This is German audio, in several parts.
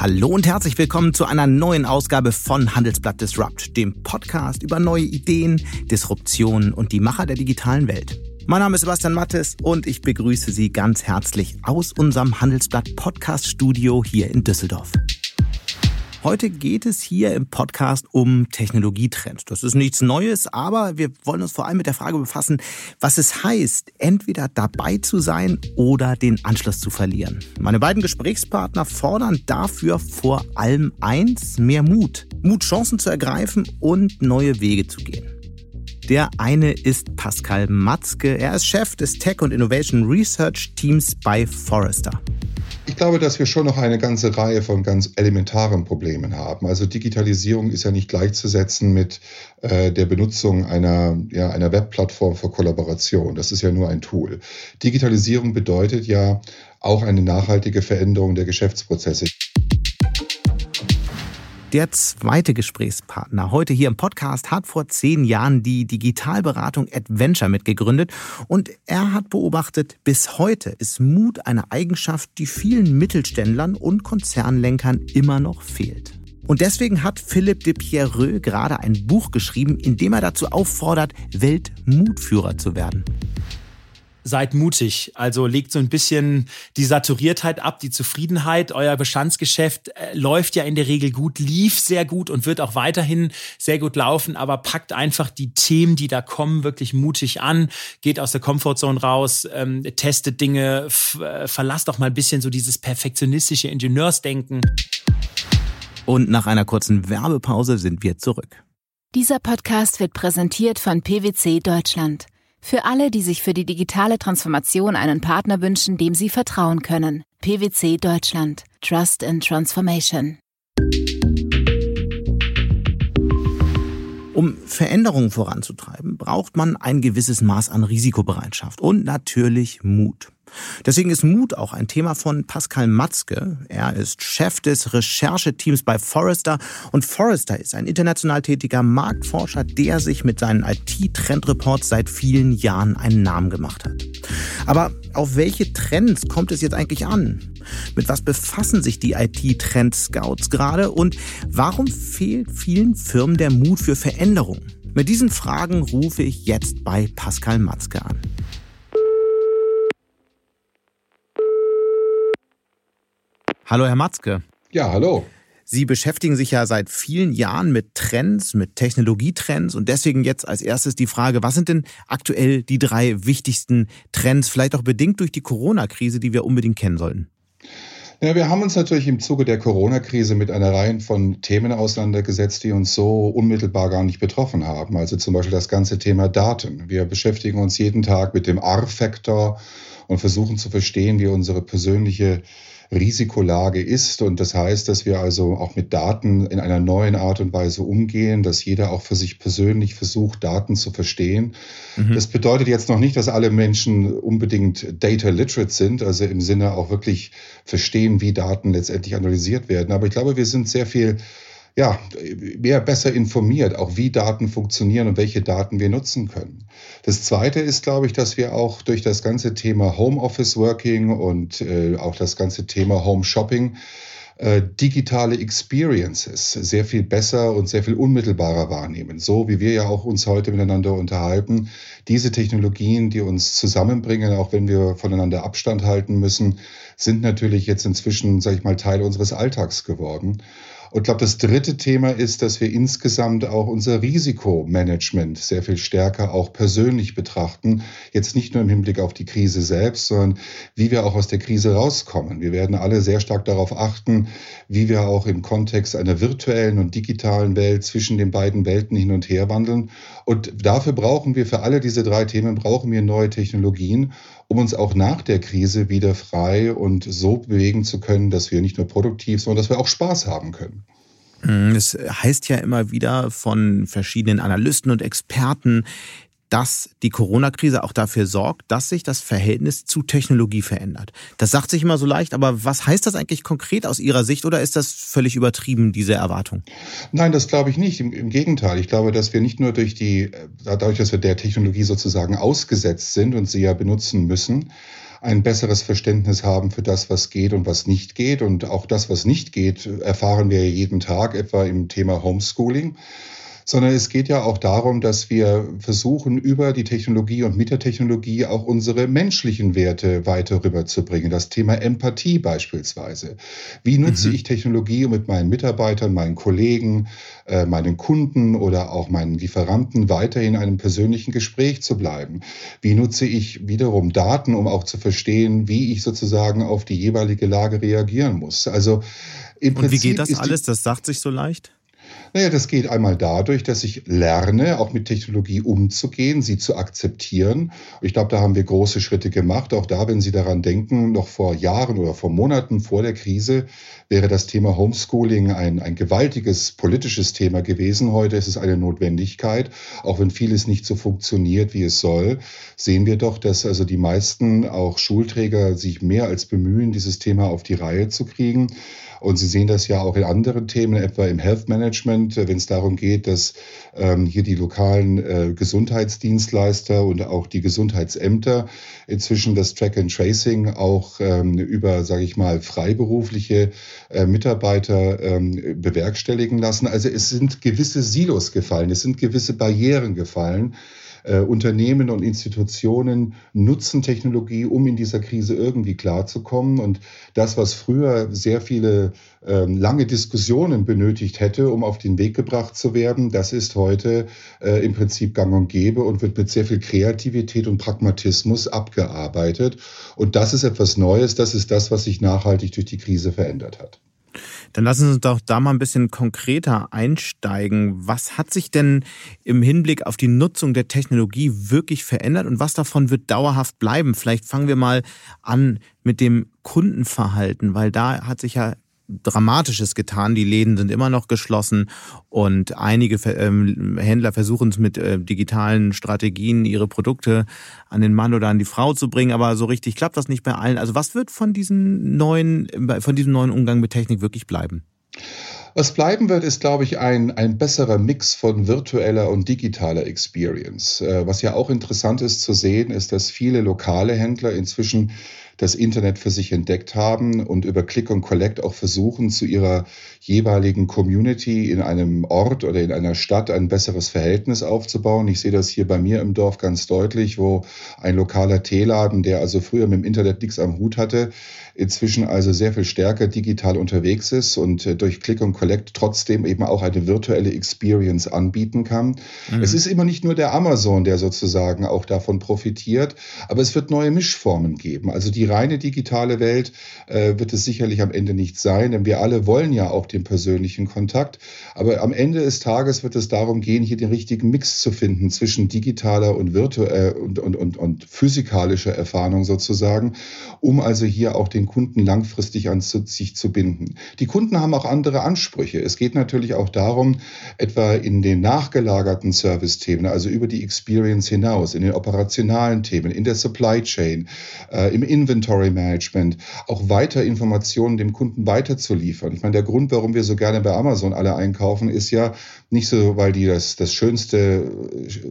Hallo und herzlich willkommen zu einer neuen Ausgabe von Handelsblatt Disrupt, dem Podcast über neue Ideen, Disruptionen und die Macher der digitalen Welt. Mein Name ist Sebastian Mattes und ich begrüße Sie ganz herzlich aus unserem Handelsblatt Podcast Studio hier in Düsseldorf. Heute geht es hier im Podcast um Technologietrends. Das ist nichts Neues, aber wir wollen uns vor allem mit der Frage befassen, was es heißt, entweder dabei zu sein oder den Anschluss zu verlieren. Meine beiden Gesprächspartner fordern dafür vor allem eins, mehr Mut. Mut, Chancen zu ergreifen und neue Wege zu gehen. Der eine ist Pascal Matzke. Er ist Chef des Tech und Innovation Research Teams bei Forrester. Ich glaube, dass wir schon noch eine ganze Reihe von ganz elementaren Problemen haben. Also Digitalisierung ist ja nicht gleichzusetzen mit äh, der Benutzung einer, ja, einer Webplattform für Kollaboration. Das ist ja nur ein Tool. Digitalisierung bedeutet ja auch eine nachhaltige Veränderung der Geschäftsprozesse. Der zweite Gesprächspartner heute hier im Podcast hat vor zehn Jahren die Digitalberatung Adventure mitgegründet und er hat beobachtet, bis heute ist Mut eine Eigenschaft, die vielen Mittelständlern und Konzernlenkern immer noch fehlt. Und deswegen hat Philipp de Pierreux gerade ein Buch geschrieben, in dem er dazu auffordert, Weltmutführer zu werden seid mutig. Also legt so ein bisschen die Saturiertheit ab, die Zufriedenheit. Euer Bestandsgeschäft äh, läuft ja in der Regel gut, lief sehr gut und wird auch weiterhin sehr gut laufen, aber packt einfach die Themen, die da kommen, wirklich mutig an, geht aus der Comfortzone raus, ähm, testet Dinge, äh, verlasst auch mal ein bisschen so dieses perfektionistische Ingenieursdenken. Und nach einer kurzen Werbepause sind wir zurück. Dieser Podcast wird präsentiert von PwC Deutschland. Für alle, die sich für die digitale Transformation einen Partner wünschen, dem sie vertrauen können. PwC Deutschland. Trust in Transformation. Um Veränderungen voranzutreiben, braucht man ein gewisses Maß an Risikobereitschaft und natürlich Mut. Deswegen ist Mut auch ein Thema von Pascal Matzke. Er ist Chef des Rechercheteams bei Forrester und Forrester ist ein international tätiger Marktforscher, der sich mit seinen IT-Trendreports seit vielen Jahren einen Namen gemacht hat. Aber auf welche Trends kommt es jetzt eigentlich an? Mit was befassen sich die IT-Trend-Scouts gerade und warum fehlt vielen Firmen der Mut für Veränderung? Mit diesen Fragen rufe ich jetzt bei Pascal Matzke an. Hallo, Herr Matzke. Ja, hallo. Sie beschäftigen sich ja seit vielen Jahren mit Trends, mit Technologietrends und deswegen jetzt als erstes die Frage, was sind denn aktuell die drei wichtigsten Trends, vielleicht auch bedingt durch die Corona-Krise, die wir unbedingt kennen sollten? Ja, wir haben uns natürlich im Zuge der Corona-Krise mit einer Reihe von Themen auseinandergesetzt, die uns so unmittelbar gar nicht betroffen haben. Also zum Beispiel das ganze Thema Daten. Wir beschäftigen uns jeden Tag mit dem R-Faktor und versuchen zu verstehen, wie unsere persönliche Risikolage ist. Und das heißt, dass wir also auch mit Daten in einer neuen Art und Weise umgehen, dass jeder auch für sich persönlich versucht, Daten zu verstehen. Mhm. Das bedeutet jetzt noch nicht, dass alle Menschen unbedingt data literate sind, also im Sinne auch wirklich verstehen, wie Daten letztendlich analysiert werden. Aber ich glaube, wir sind sehr viel ja, mehr besser informiert, auch wie Daten funktionieren und welche Daten wir nutzen können. Das Zweite ist, glaube ich, dass wir auch durch das ganze Thema Homeoffice Working und äh, auch das ganze Thema Home Shopping äh, digitale Experiences sehr viel besser und sehr viel unmittelbarer wahrnehmen. So wie wir ja auch uns heute miteinander unterhalten. Diese Technologien, die uns zusammenbringen, auch wenn wir voneinander Abstand halten müssen, sind natürlich jetzt inzwischen, sage ich mal, Teil unseres Alltags geworden. Und ich glaube, das dritte Thema ist, dass wir insgesamt auch unser Risikomanagement sehr viel stärker auch persönlich betrachten. Jetzt nicht nur im Hinblick auf die Krise selbst, sondern wie wir auch aus der Krise rauskommen. Wir werden alle sehr stark darauf achten, wie wir auch im Kontext einer virtuellen und digitalen Welt zwischen den beiden Welten hin und her wandeln. Und dafür brauchen wir für alle diese drei Themen brauchen wir neue Technologien um uns auch nach der Krise wieder frei und so bewegen zu können, dass wir nicht nur produktiv, sondern dass wir auch Spaß haben können. Hm, es heißt ja immer wieder von verschiedenen Analysten und Experten, dass die Corona-Krise auch dafür sorgt, dass sich das Verhältnis zu Technologie verändert. Das sagt sich immer so leicht, aber was heißt das eigentlich konkret aus Ihrer Sicht oder ist das völlig übertrieben, diese Erwartung? Nein, das glaube ich nicht. Im, Im, Gegenteil. Ich glaube, dass wir nicht nur durch die, dadurch, dass wir der Technologie sozusagen ausgesetzt sind und sie ja benutzen müssen, ein besseres Verständnis haben für das, was geht und was nicht geht. Und auch das, was nicht geht, erfahren wir jeden Tag, etwa im Thema Homeschooling sondern es geht ja auch darum, dass wir versuchen, über die Technologie und mit der Technologie auch unsere menschlichen Werte weiter rüberzubringen. Das Thema Empathie beispielsweise. Wie nutze mhm. ich Technologie, um mit meinen Mitarbeitern, meinen Kollegen, äh, meinen Kunden oder auch meinen Lieferanten weiterhin in einem persönlichen Gespräch zu bleiben? Wie nutze ich wiederum Daten, um auch zu verstehen, wie ich sozusagen auf die jeweilige Lage reagieren muss? Also im und Prinzip wie geht das alles? Das sagt sich so leicht? Naja, das geht einmal dadurch, dass ich lerne, auch mit Technologie umzugehen, sie zu akzeptieren. Ich glaube, da haben wir große Schritte gemacht. Auch da, wenn Sie daran denken, noch vor Jahren oder vor Monaten vor der Krise wäre das Thema Homeschooling ein, ein gewaltiges politisches Thema gewesen. Heute ist es eine Notwendigkeit. Auch wenn vieles nicht so funktioniert, wie es soll, sehen wir doch, dass also die meisten auch Schulträger sich mehr als bemühen, dieses Thema auf die Reihe zu kriegen. Und Sie sehen das ja auch in anderen Themen, etwa im Health Management, äh, wenn es darum geht, dass ähm, hier die lokalen äh, Gesundheitsdienstleister und auch die Gesundheitsämter inzwischen das Track and Tracing auch ähm, über, sage ich mal, freiberufliche äh, Mitarbeiter ähm, bewerkstelligen lassen. Also es sind gewisse Silos gefallen, es sind gewisse Barrieren gefallen äh, Unternehmen und Institutionen nutzen Technologie, um in dieser Krise irgendwie klarzukommen. Und das, was früher sehr viele äh, lange Diskussionen benötigt hätte, um auf den Weg gebracht zu werden, das ist heute äh, im Prinzip gang und gäbe und wird mit sehr viel Kreativität und Pragmatismus abgearbeitet. Und das ist etwas Neues. Das ist das, was sich nachhaltig durch die Krise verändert hat. Dann lassen Sie uns doch da mal ein bisschen konkreter einsteigen. Was hat sich denn im Hinblick auf die Nutzung der Technologie wirklich verändert und was davon wird dauerhaft bleiben? Vielleicht fangen wir mal an mit dem Kundenverhalten, weil da hat sich ja Dramatisches getan. Die Läden sind immer noch geschlossen und einige ähm, Händler versuchen es mit äh, digitalen Strategien, ihre Produkte an den Mann oder an die Frau zu bringen, aber so richtig klappt das nicht bei allen. Also was wird von diesem neuen, von diesem neuen Umgang mit Technik wirklich bleiben? Was bleiben wird, ist, glaube ich, ein, ein besserer Mix von virtueller und digitaler Experience. Äh, was ja auch interessant ist zu sehen, ist, dass viele lokale Händler inzwischen das Internet für sich entdeckt haben und über Click und Collect auch versuchen, zu ihrer jeweiligen Community in einem Ort oder in einer Stadt ein besseres Verhältnis aufzubauen. Ich sehe das hier bei mir im Dorf ganz deutlich, wo ein lokaler Teeladen, der also früher mit dem Internet nichts am Hut hatte, inzwischen also sehr viel stärker digital unterwegs ist und äh, durch Click und Collect trotzdem eben auch eine virtuelle Experience anbieten kann. Mhm. Es ist immer nicht nur der Amazon, der sozusagen auch davon profitiert, aber es wird neue Mischformen geben. Also die reine digitale Welt äh, wird es sicherlich am Ende nicht sein, denn wir alle wollen ja auch den persönlichen Kontakt. Aber am Ende des Tages wird es darum gehen, hier den richtigen Mix zu finden zwischen digitaler und virtuell und, und, und, und physikalischer Erfahrung sozusagen, um also hier auch den Kunden langfristig an sich zu binden. Die Kunden haben auch andere Ansprüche. Es geht natürlich auch darum, etwa in den nachgelagerten Service-Themen, also über die Experience hinaus, in den operationalen Themen, in der Supply Chain, äh, im Inventory Management, auch weiter Informationen dem Kunden weiterzuliefern. Ich meine, der Grund, warum wir so gerne bei Amazon alle einkaufen, ist ja nicht so, weil die das, das schönste,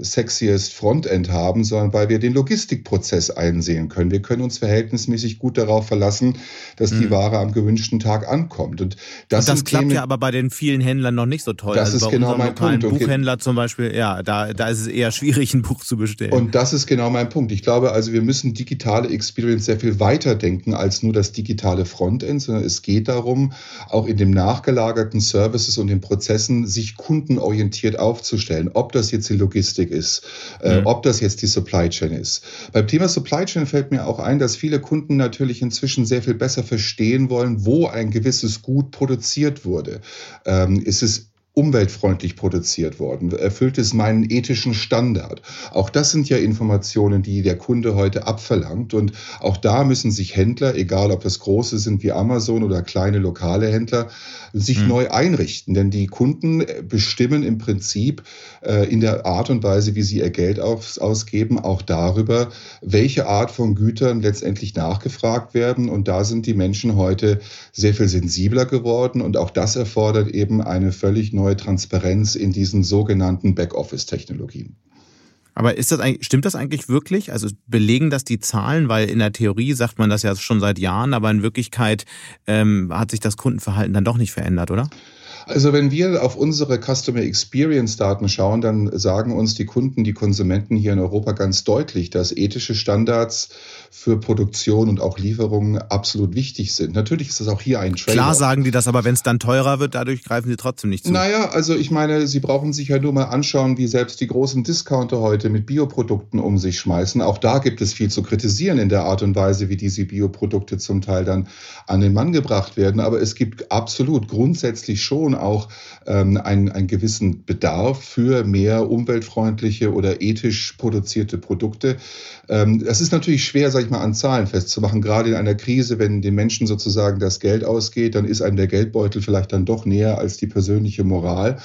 sexiest Frontend haben, sondern weil wir den Logistikprozess einsehen können. Wir können uns verhältnismäßig gut darauf verlassen, dass die mhm. Ware am gewünschten Tag ankommt. Und das, und das klappt Themen, ja aber bei den vielen Händlern noch nicht so toll. Das also ist genau mein Punkt. Buchhändler okay. zum Beispiel, ja, da, da ist es eher schwierig, ein Buch zu bestellen. Und das ist genau mein Punkt. Ich glaube also, wir müssen digitale Experience sehr viel weiter denken als nur das digitale Frontend, sondern es geht darum, auch in dem nachgelagerten Services und den Prozessen sich kundenorientiert aufzustellen. Ob das jetzt die Logistik ist, äh, mhm. ob das jetzt die Supply Chain ist. Beim Thema Supply Chain fällt mir auch ein, dass viele Kunden natürlich inzwischen sehr sehr viel besser verstehen wollen, wo ein gewisses Gut produziert wurde. Ähm, ist es umweltfreundlich produziert worden? Erfüllt es meinen ethischen Standard? Auch das sind ja Informationen, die der Kunde heute abverlangt. Und auch da müssen sich Händler, egal ob das große sind wie Amazon oder kleine lokale Händler, sich mhm. neu einrichten. Denn die Kunden bestimmen im Prinzip äh, in der Art und Weise, wie sie ihr Geld aus, ausgeben, auch darüber, welche Art von Gütern letztendlich nachgefragt werden. Und da sind die Menschen heute sehr viel sensibler geworden. Und auch das erfordert eben eine völlig neue Transparenz in diesen sogenannten Backoffice-Technologien. Aber ist das stimmt das eigentlich wirklich? Also belegen das die Zahlen? Weil in der Theorie sagt man das ja schon seit Jahren, aber in Wirklichkeit ähm, hat sich das Kundenverhalten dann doch nicht verändert, oder? Also wenn wir auf unsere Customer Experience Daten schauen, dann sagen uns die Kunden, die Konsumenten hier in Europa ganz deutlich, dass ethische Standards für Produktion und auch Lieferungen absolut wichtig sind. Natürlich ist das auch hier ein Trade. Klar sagen die das, aber wenn es dann teurer wird, dadurch greifen sie trotzdem nicht zu. Naja, also ich meine, Sie brauchen sich ja nur mal anschauen, wie selbst die großen Discounter heute mit Bioprodukten um sich schmeißen. Auch da gibt es viel zu kritisieren in der Art und Weise, wie diese Bioprodukte zum Teil dann an den Mann gebracht werden. Aber es gibt absolut grundsätzlich schon auch ähm, einen, einen gewissen Bedarf für mehr umweltfreundliche oder ethisch produzierte Produkte. Ähm, das ist natürlich schwer, sage ich mal, an Zahlen festzumachen. Gerade in einer Krise, wenn den Menschen sozusagen das Geld ausgeht, dann ist einem der Geldbeutel vielleicht dann doch näher als die persönliche Moral.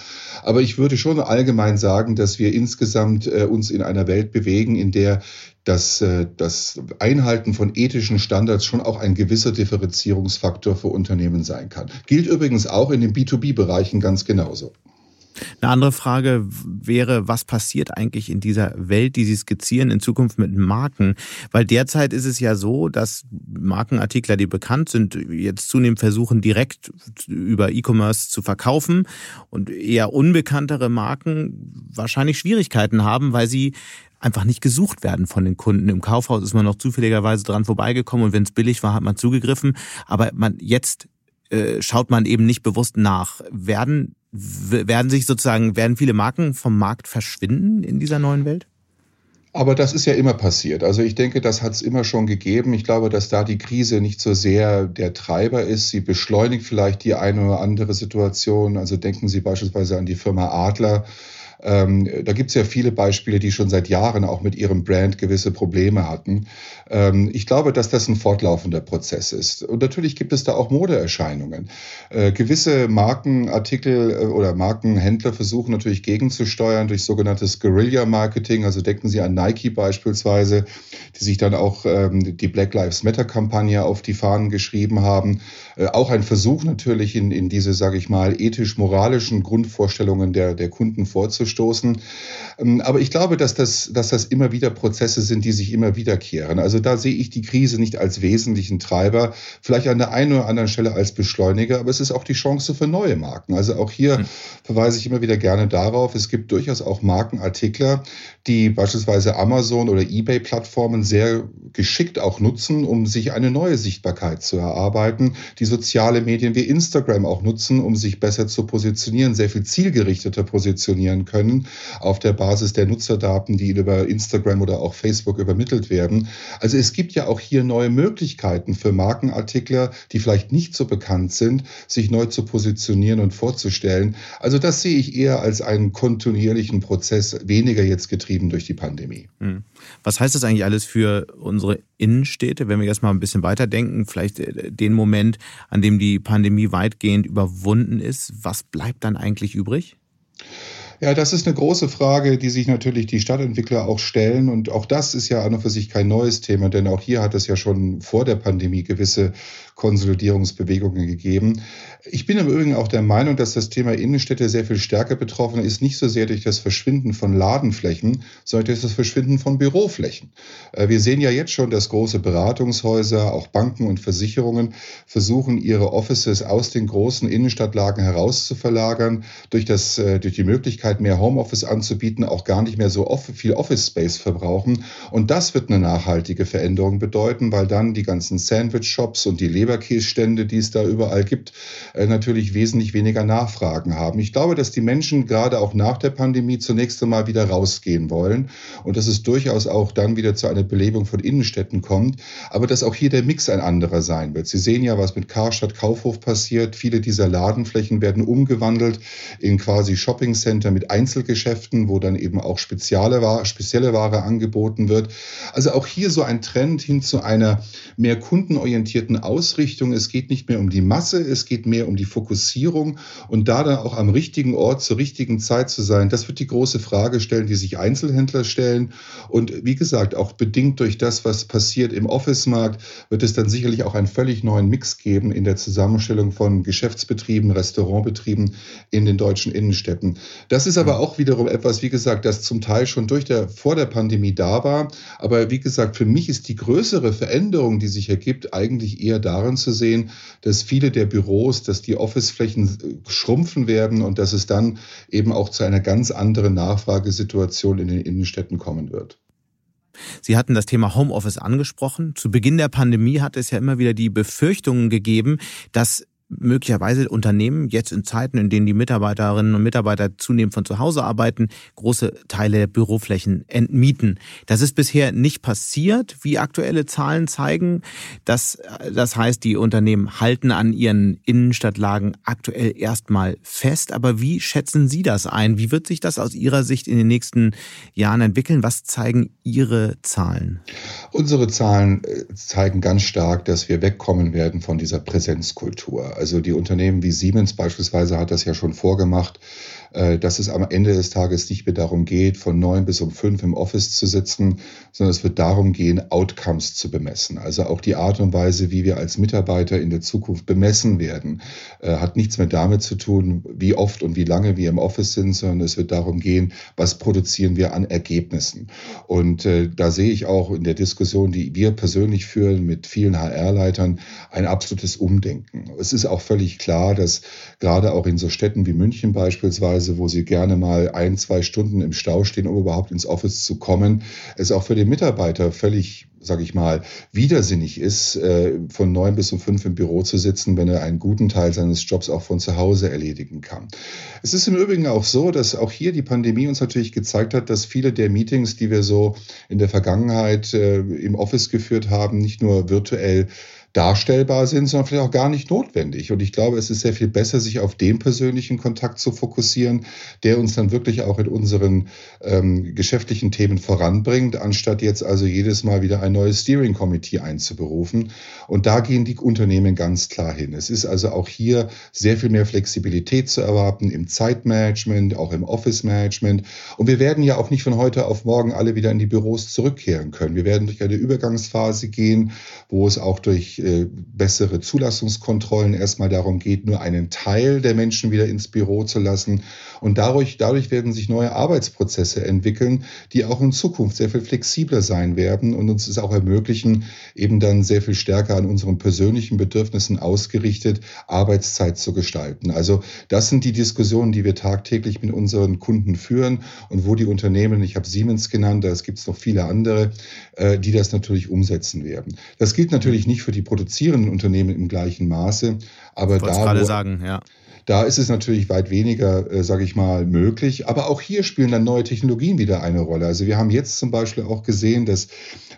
Aber ich würde schon allgemein sagen, dass wir insgesamt äh, uns in einer Welt bewegen, in der dass äh, das Einhalten von ethischen Standards schon auch ein gewisser Differenzierungsfaktor für Unternehmen sein kann. Gilt übrigens auch in den B2B-Bereichen ganz genauso. Eine andere Frage wäre, was passiert eigentlich in dieser Welt, die Sie skizzieren, in Zukunft mit Marken? Weil derzeit ist es ja so, dass Markenartikler, die bekannt sind, jetzt zunehmend versuchen, direkt über E-Commerce zu verkaufen und eher unbekanntere Marken wahrscheinlich Schwierigkeiten haben, weil sie einfach nicht gesucht werden von den Kunden. Im Kaufhaus ist man noch zufälligerweise dran vorbeigekommen und wenn es billig war, hat man zugegriffen. Aber man jetzt äh, schaut man eben nicht bewusst nach. Werden werden sich sozusagen werden viele Marken vom Markt verschwinden in dieser neuen Welt? Aber das ist ja immer passiert. Also ich denke, das hat es immer schon gegeben. Ich glaube, dass da die Krise nicht so sehr der Treiber ist. Sie beschleunigt vielleicht die eine oder andere Situation. Also denken Sie beispielsweise an die Firma Adler, ähm, da gibt es ja viele Beispiele, die schon seit Jahren auch mit ihrem Brand gewisse Probleme hatten. Ähm, ich glaube, dass das ein fortlaufender Prozess ist. Und natürlich gibt es da auch Modeerscheinungen. Äh, gewisse Markenartikel äh, oder Markenhändler versuchen natürlich gegenzusteuern durch sogenanntes Guerilla-Marketing. Also denken Sie an Nike beispielsweise, die sich dann auch ähm, die Black Lives Matter-Kampagne auf die Fahnen geschrieben haben. Äh, auch ein Versuch natürlich in, in diese, sage ich mal, ethisch-moralischen Grundvorstellungen der, der Kunden vorzustoßen. Ähm, aber ich glaube, dass das, dass das immer wieder Prozesse sind, die sich immer wiederkehren. Also da sehe ich die Krise nicht als wesentlichen Treiber, vielleicht an der einen oder anderen Stelle als Beschleuniger, aber es ist auch die Chance für neue Marken. Also auch hier mhm. verweise ich immer wieder gerne darauf, es gibt durchaus auch Markenartikler, die beispielsweise Amazon oder eBay-Plattformen sehr geschickt auch nutzen, um sich eine neue Sichtbarkeit zu erarbeiten, die soziale Medien wie Instagram auch nutzen, um sich besser zu positionieren, sehr viel zielgerichteter positionieren können auf der Basis der Nutzerdaten, die über Instagram oder auch Facebook übermittelt werden. Also es gibt ja auch hier neue Möglichkeiten für Markenartikler, die vielleicht nicht so bekannt sind, sich neu zu positionieren und vorzustellen. Also das sehe ich eher als einen kontinuierlichen Prozess, weniger jetzt getrieben durch die Pandemie. Hm. Was heißt das eigentlich alles für unsere Innenstädte, wenn wir jetzt mal ein bisschen weiterdenken, vielleicht äh, den Moment, an dem die Pandemie weitgehend überwunden ist, was bleibt dann eigentlich übrig? Ja, das ist eine große Frage, die sich natürlich die Stadtentwickler auch stellen. Und auch das ist ja an und für sich kein neues Thema, denn auch hier hat es ja schon vor der Pandemie gewisse Konsolidierungsbewegungen gegeben. Ich bin im Übrigen auch der Meinung, dass das Thema Innenstädte sehr viel stärker betroffen ist, nicht so sehr durch das Verschwinden von Ladenflächen, sondern durch das Verschwinden von Büroflächen. Äh, wir sehen ja jetzt schon, dass große Beratungshäuser, auch Banken und Versicherungen versuchen, ihre Offices aus den großen Innenstadtlagen heraus zu verlagern, durch, das, äh, durch die Möglichkeit, mehr Homeoffice anzubieten, auch gar nicht mehr so viel Office Space verbrauchen. Und das wird eine nachhaltige Veränderung bedeuten, weil dann die ganzen Sandwich-Shops und die Leberkässtände, die es da überall gibt, äh, natürlich wesentlich weniger Nachfragen haben. Ich glaube, dass die Menschen gerade auch nach der Pandemie zunächst einmal wieder rausgehen wollen und dass es durchaus auch dann wieder zu einer Belebung von Innenstädten kommt, aber dass auch hier der Mix ein anderer sein wird. Sie sehen ja, was mit Karstadt Kaufhof passiert. Viele dieser Ladenflächen werden umgewandelt in quasi Shoppingcenter mit Einzelgeschäften, wo dann eben auch spezielle Ware, spezielle Ware angeboten wird. Also auch hier so ein Trend hin zu einer mehr kundenorientierten Ausrichtung Ausrichtung. Es geht nicht mehr um die Masse, es geht mehr um die Fokussierung und da dann auch am richtigen Ort zur richtigen Zeit zu sein. Das wird die große Frage stellen, die sich Einzelhändler stellen. Und wie gesagt, auch bedingt durch das, was passiert im Office-Markt, wird es dann sicherlich auch einen völlig neuen Mix geben in der Zusammenstellung von Geschäftsbetrieben, Restaurantbetrieben in den deutschen Innenstädten. Das ist aber auch wiederum etwas, wie gesagt, das zum Teil schon durch der, vor der Pandemie da war. Aber wie gesagt, für mich ist die größere Veränderung, die sich ergibt, eigentlich eher darin zu sehen, dass viele der Büros, dass die Officeflächen äh, schrumpfen werden und dass es dann eben auch zu einer ganz anderen Nachfragesituation in den Innenstädten kommen wird. Sie hatten das Thema Homeoffice angesprochen. Zu Beginn der Pandemie hat es ja immer wieder die Befürchtungen gegeben, dass möglicherweise Unternehmen jetzt in Zeiten, in denen die Mitarbeiterinnen und Mitarbeiter zunehmend von zu Hause arbeiten, große Teile der Büroflächen entmieten. Das ist bisher nicht passiert, wie aktuelle Zahlen zeigen. Das, das heißt, die Unternehmen halten an ihren Innenstadtlagen aktuell erstmal fest. Aber wie schätzen Sie das ein? Wie wird sich das aus Ihrer Sicht in den nächsten Jahren entwickeln? Was zeigen Ihre Zahlen? Unsere Zahlen äh, zeigen ganz stark, dass wir wegkommen werden von dieser Präsenzkultur. Also die Unternehmen wie Siemens beispielsweise hat das ja schon vorgemacht, dass es am Ende des Tages nicht mehr darum geht, von neun bis um fünf im Office zu sitzen, sondern es wird darum gehen, Outcomes zu bemessen. Also auch die Art und Weise, wie wir als Mitarbeiter in der Zukunft bemessen werden, äh, hat nichts mehr damit zu tun, wie oft und wie lange wir im Office sind, sondern es wird darum gehen, was produzieren wir an Ergebnissen. Und äh, da sehe ich auch in der Diskussion, die wir persönlich führen mit vielen HR-Leitern, ein absolutes Umdenken. Es ist auch völlig klar, dass gerade auch in so Städten wie München beispielsweise Weise, wo sie gerne mal ein, zwei Stunden im Stau stehen, um überhaupt ins Office zu kommen, es auch für den Mitarbeiter völlig sage ich mal, widersinnig ist, äh, von neun bis um fünf im Büro zu sitzen, wenn er einen guten Teil seines Jobs auch von zu Hause erledigen kann. Es ist im Übrigen auch so, dass auch hier die Pandemie uns natürlich gezeigt hat, dass viele der Meetings, die wir so in der Vergangenheit äh, im Office geführt haben, nicht nur virtuell darstellbar sind, sondern vielleicht auch gar nicht notwendig. Und ich glaube, es ist sehr viel besser, sich auf den persönlichen Kontakt zu fokussieren, der uns dann wirklich auch in unseren ähm, geschäftlichen Themen voranbringt, anstatt jetzt also jedes Mal wieder ein neues Steering Committee einzuberufen. Und da gehen die Unternehmen ganz klar hin. Es ist also auch hier sehr viel mehr Flexibilität zu erwarten im Zeitmanagement, auch im Office-Management. Und wir werden ja auch nicht von heute auf morgen alle wieder in die Büros zurückkehren können. Wir werden durch eine Übergangsphase gehen, wo es auch durch äh, bessere Zulassungskontrollen erstmal darum geht, nur einen Teil der Menschen wieder ins Büro zu lassen. Und dadurch, dadurch werden sich neue Arbeitsprozesse entwickeln, die auch in Zukunft sehr viel flexibler sein werden und uns es auch ermöglichen, eben dann sehr viel stärker an unseren persönlichen Bedürfnissen ausgerichtet Arbeitszeit zu gestalten. Also das sind die Diskussionen, die wir tagtäglich mit unseren Kunden führen und wo die Unternehmen, ich habe Siemens genannt, es gibt noch viele andere, äh, die das natürlich umsetzen werden. Das gilt natürlich nicht für die produzierenden Unternehmen im gleichen Maße. Aber da, gerade sagen, ja. Da ist es natürlich weit weniger, äh, sage ich mal, möglich. Aber auch hier spielen dann neue Technologien wieder eine Rolle. Also wir haben jetzt zum Beispiel auch gesehen, dass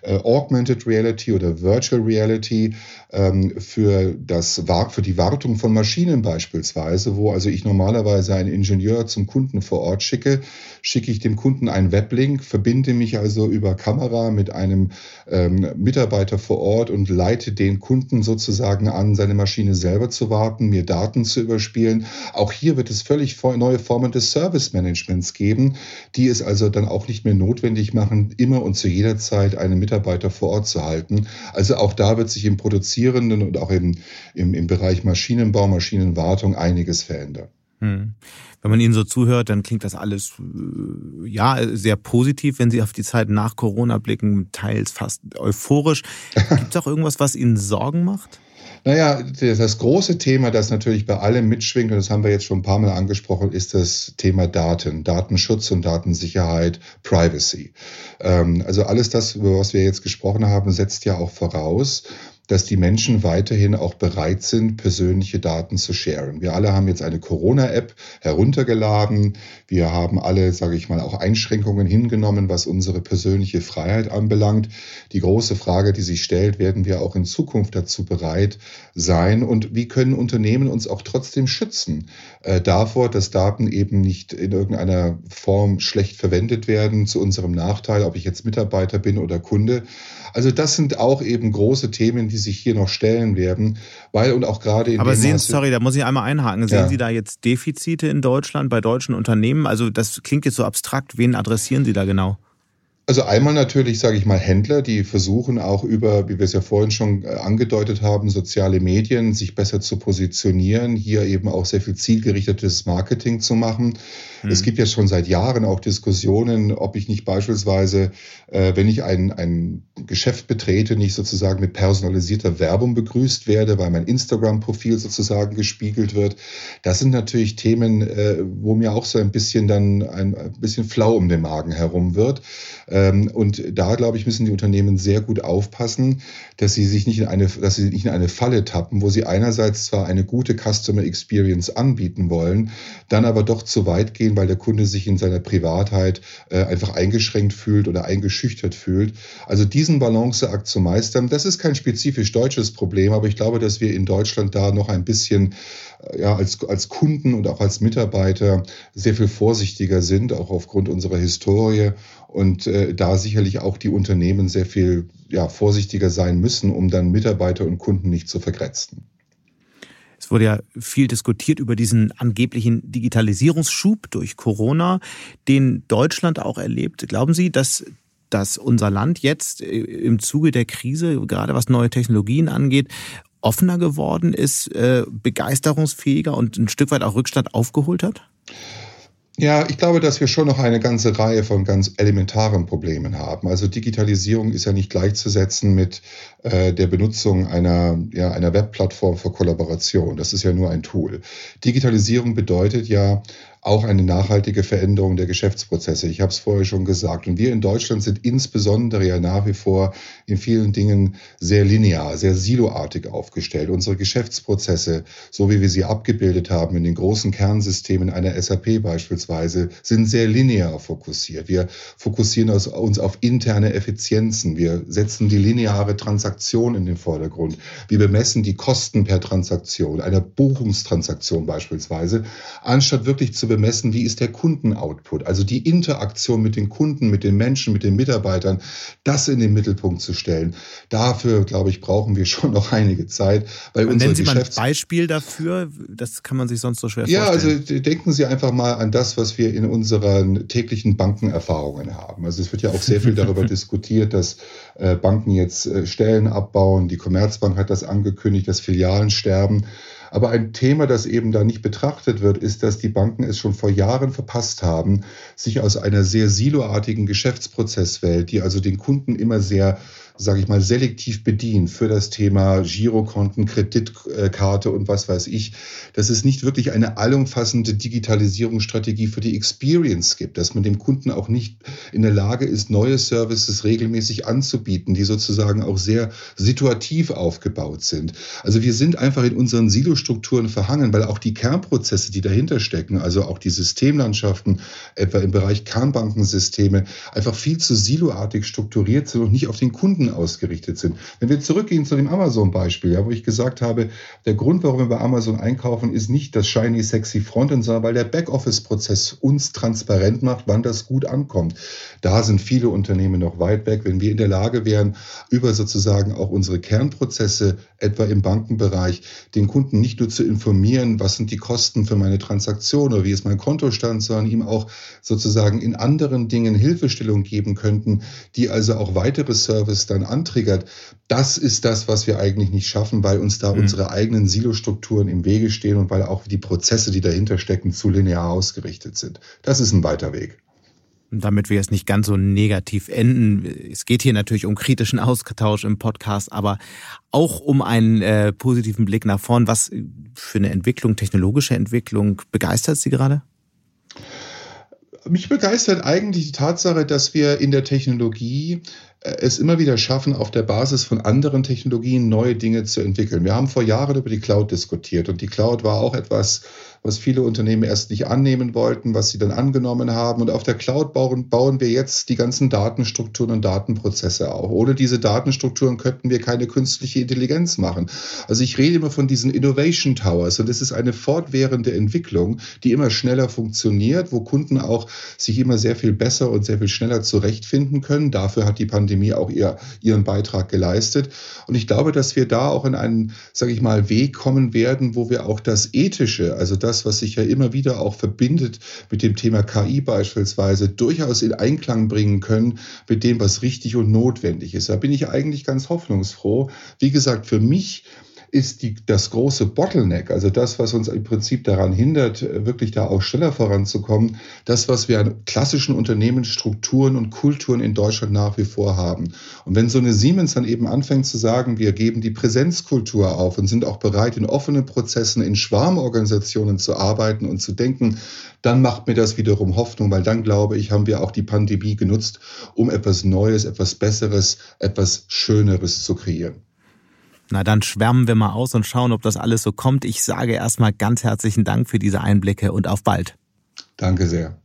äh, Augmented Reality oder Virtual Reality ähm, für, das, für die Wartung von Maschinen beispielsweise, wo also ich normalerweise einen Ingenieur zum Kunden vor Ort schicke, schicke ich dem Kunden einen Weblink, verbinde mich also über Kamera mit einem ähm, Mitarbeiter vor Ort und leite den Kunden sozusagen an, seine Maschine selber zu warten, mir Daten zu überspielen. Auch hier wird es völlig neue Formen des Service Managements geben, die es also dann auch nicht mehr notwendig machen, immer und zu jeder Zeit einen Mitarbeiter vor Ort zu halten. Also auch da wird sich im Produzierenden und auch im, im, im Bereich Maschinenbau, Maschinenwartung einiges verändern. Hm. Wenn man Ihnen so zuhört, dann klingt das alles äh, ja sehr positiv, wenn Sie auf die Zeit nach Corona blicken, teils fast euphorisch. Gibt es auch irgendwas, was Ihnen Sorgen macht? Naja, das große Thema, das natürlich bei allem mitschwingt, und das haben wir jetzt schon ein paar Mal angesprochen, ist das Thema Daten, Datenschutz und Datensicherheit, Privacy. Ähm, also alles das, über was wir jetzt gesprochen haben, setzt ja auch voraus, dass die Menschen weiterhin auch bereit sind, persönliche Daten zu sharen. Wir alle haben jetzt eine Corona-App heruntergeladen. Wir haben alle, sage ich mal, auch Einschränkungen hingenommen, was unsere persönliche Freiheit anbelangt. Die große Frage, die sich stellt, werden wir auch in Zukunft dazu bereit sein und wie können Unternehmen uns auch trotzdem schützen äh, davor, dass Daten eben nicht in irgendeiner Form schlecht verwendet werden zu unserem Nachteil, ob ich jetzt Mitarbeiter bin oder Kunde. Also das sind auch eben große Themen, die sich hier noch stellen werden, weil und auch gerade in Aber sehen, Sie, sorry, da muss ich einmal einhaken. Sehen ja. Sie da jetzt Defizite in Deutschland bei deutschen Unternehmen? Also das klingt jetzt so abstrakt. Wen adressieren Sie da genau? Also einmal natürlich, sage ich mal, Händler, die versuchen auch über, wie wir es ja vorhin schon äh, angedeutet haben, soziale Medien sich besser zu positionieren, hier eben auch sehr viel zielgerichtetes Marketing zu machen. Mhm. Es gibt ja schon seit Jahren auch Diskussionen, ob ich nicht beispielsweise, äh, wenn ich ein, ein Geschäft betrete, nicht sozusagen mit personalisierter Werbung begrüßt werde, weil mein Instagram-Profil sozusagen gespiegelt wird. Das sind natürlich Themen, äh, wo mir auch so ein bisschen dann ein, ein bisschen flau um den Magen herum wird. Ähm, und da, glaube ich, müssen die Unternehmen sehr gut aufpassen, dass sie sich nicht in eine, dass sie nicht in eine Falle tappen, wo sie einerseits zwar eine gute Customer Experience anbieten wollen, dann aber doch zu weit gehen, weil der Kunde sich in seiner Privatheit äh, einfach eingeschränkt fühlt oder eingeschüchtert fühlt. Also diesen Balanceakt zu meistern, das ist kein spezifisch deutsches Problem, aber ich glaube, dass wir in Deutschland da noch ein bisschen äh, ja, als, als Kunden und auch als Mitarbeiter sehr viel vorsichtiger sind, auch aufgrund unserer Historie und äh, da sicherlich auch die Unternehmen sehr viel ja, vorsichtiger sein müssen, um dann Mitarbeiter und Kunden nicht zu vergrätzen. Es wurde ja viel diskutiert über diesen angeblichen Digitalisierungsschub durch Corona, den Deutschland auch erlebt. Glauben Sie, dass dass unser Land jetzt äh, im Zuge der Krise, gerade was neue Technologien angeht, offener geworden ist, äh, begeisterungsfähiger und ein Stück weit auch Rückstand aufgeholt hat? Ja, ich glaube, dass wir schon noch eine ganze Reihe von ganz elementaren Problemen haben. Also Digitalisierung ist ja nicht gleichzusetzen mit äh, der Benutzung einer, ja, einer Webplattform für Kollaboration. Das ist ja nur ein Tool. Digitalisierung bedeutet ja auch eine nachhaltige Veränderung der Geschäftsprozesse. Ich habe es vorher schon gesagt. Und wir in Deutschland sind insbesondere ja nach wie vor in vielen Dingen sehr linear, sehr siloartig aufgestellt. Unsere Geschäftsprozesse, so wie wir sie abgebildet haben in den großen Kernsystemen einer SAP beispielsweise, sind sehr linear fokussiert. Wir fokussieren uns auf interne Effizienzen. Wir setzen die lineare Transaktion in den Vordergrund. Wir bemessen die Kosten per Transaktion, einer Buchungstransaktion beispielsweise, anstatt wirklich zu bemessen, wie ist der Kundenoutput, also die Interaktion mit den Kunden, mit den Menschen, mit den Mitarbeitern, das in den Mittelpunkt zu stellen. Dafür, glaube ich, brauchen wir schon noch einige Zeit. Weil unsere Nennen Sie Geschäfts mal ein Beispiel dafür, das kann man sich sonst so schwer ja, vorstellen. Ja, also denken Sie einfach mal an das, was wir in unseren täglichen Bankenerfahrungen haben. Also es wird ja auch sehr viel darüber diskutiert, dass äh, Banken jetzt äh, Stellen abbauen. Die Commerzbank hat das angekündigt, dass Filialen sterben. Aber ein Thema, das eben da nicht betrachtet wird, ist, dass die Banken es schon vor Jahren verpasst haben, sich aus einer sehr siloartigen Geschäftsprozesswelt, die also den Kunden immer sehr sage ich mal, selektiv bedient für das Thema Girokonten, Kreditkarte und was weiß ich, dass es nicht wirklich eine allumfassende Digitalisierungsstrategie für die Experience gibt, dass man dem Kunden auch nicht in der Lage ist, neue Services regelmäßig anzubieten, die sozusagen auch sehr situativ aufgebaut sind. Also wir sind einfach in unseren Silostrukturen verhangen, weil auch die Kernprozesse, die dahinter stecken, also auch die Systemlandschaften, etwa im Bereich Kernbankensysteme, einfach viel zu siloartig strukturiert sind und nicht auf den Kunden Kunden ausgerichtet sind. Wenn wir zurückgehen zu dem Amazon-Beispiel, ja, wo ich gesagt habe, der Grund, warum wir bei Amazon einkaufen, ist nicht das shiny, sexy Frontend, sondern weil der Backoffice-Prozess uns transparent macht, wann das gut ankommt. Da sind viele Unternehmen noch weit weg. Wenn wir in der Lage wären, über sozusagen auch unsere Kernprozesse, etwa im Bankenbereich, den Kunden nicht nur zu informieren, was sind die Kosten für meine Transaktion oder wie ist mein Kontostand, sondern ihm auch sozusagen in anderen Dingen Hilfestellung geben könnten, die also auch weitere Services dann antriggert, das ist das, was wir eigentlich nicht schaffen, weil uns da mhm. unsere eigenen Silostrukturen im Wege stehen und weil auch die Prozesse, die dahinter stecken, zu linear ausgerichtet sind. Das ist ein weiter Weg. Damit wir jetzt nicht ganz so negativ enden, es geht hier natürlich um kritischen Austausch im Podcast, aber auch um einen äh, positiven Blick nach vorn. Was für eine Entwicklung, technologische Entwicklung begeistert Sie gerade? Mich begeistert eigentlich die Tatsache, dass wir in der Technologie es immer wieder schaffen, auf der Basis von anderen Technologien neue Dinge zu entwickeln. Wir haben vor Jahren über die Cloud diskutiert und die Cloud war auch etwas, was viele Unternehmen erst nicht annehmen wollten, was sie dann angenommen haben. Und auf der Cloud bauen, bauen wir jetzt die ganzen Datenstrukturen und Datenprozesse auf. Ohne diese Datenstrukturen könnten wir keine künstliche Intelligenz machen. Also ich rede immer von diesen Innovation Towers und es ist eine fortwährende Entwicklung, die immer schneller funktioniert, wo Kunden auch sich immer sehr viel besser und sehr viel schneller zurechtfinden können. Dafür hat die Pandemie auch ihr, ihren Beitrag geleistet. Und ich glaube, dass wir da auch in einen, sage ich mal, Weg kommen werden, wo wir auch das Ethische, also das, das, was sich ja immer wieder auch verbindet mit dem Thema KI beispielsweise, durchaus in Einklang bringen können mit dem, was richtig und notwendig ist. Da bin ich eigentlich ganz hoffnungsfroh. Wie gesagt, für mich ist die, das große Bottleneck, also das, was uns im Prinzip daran hindert, wirklich da auch schneller voranzukommen, das, was wir an klassischen Unternehmensstrukturen und Kulturen in Deutschland nach wie vor haben. Und wenn so eine Siemens dann eben anfängt zu sagen, wir geben die Präsenzkultur auf und sind auch bereit, in offenen Prozessen, in Schwarmorganisationen zu arbeiten und zu denken, dann macht mir das wiederum Hoffnung, weil dann glaube ich, haben wir auch die Pandemie genutzt, um etwas Neues, etwas Besseres, etwas Schöneres zu kreieren. Na, dann schwärmen wir mal aus und schauen, ob das alles so kommt. Ich sage erstmal ganz herzlichen Dank für diese Einblicke und auf bald. Danke sehr.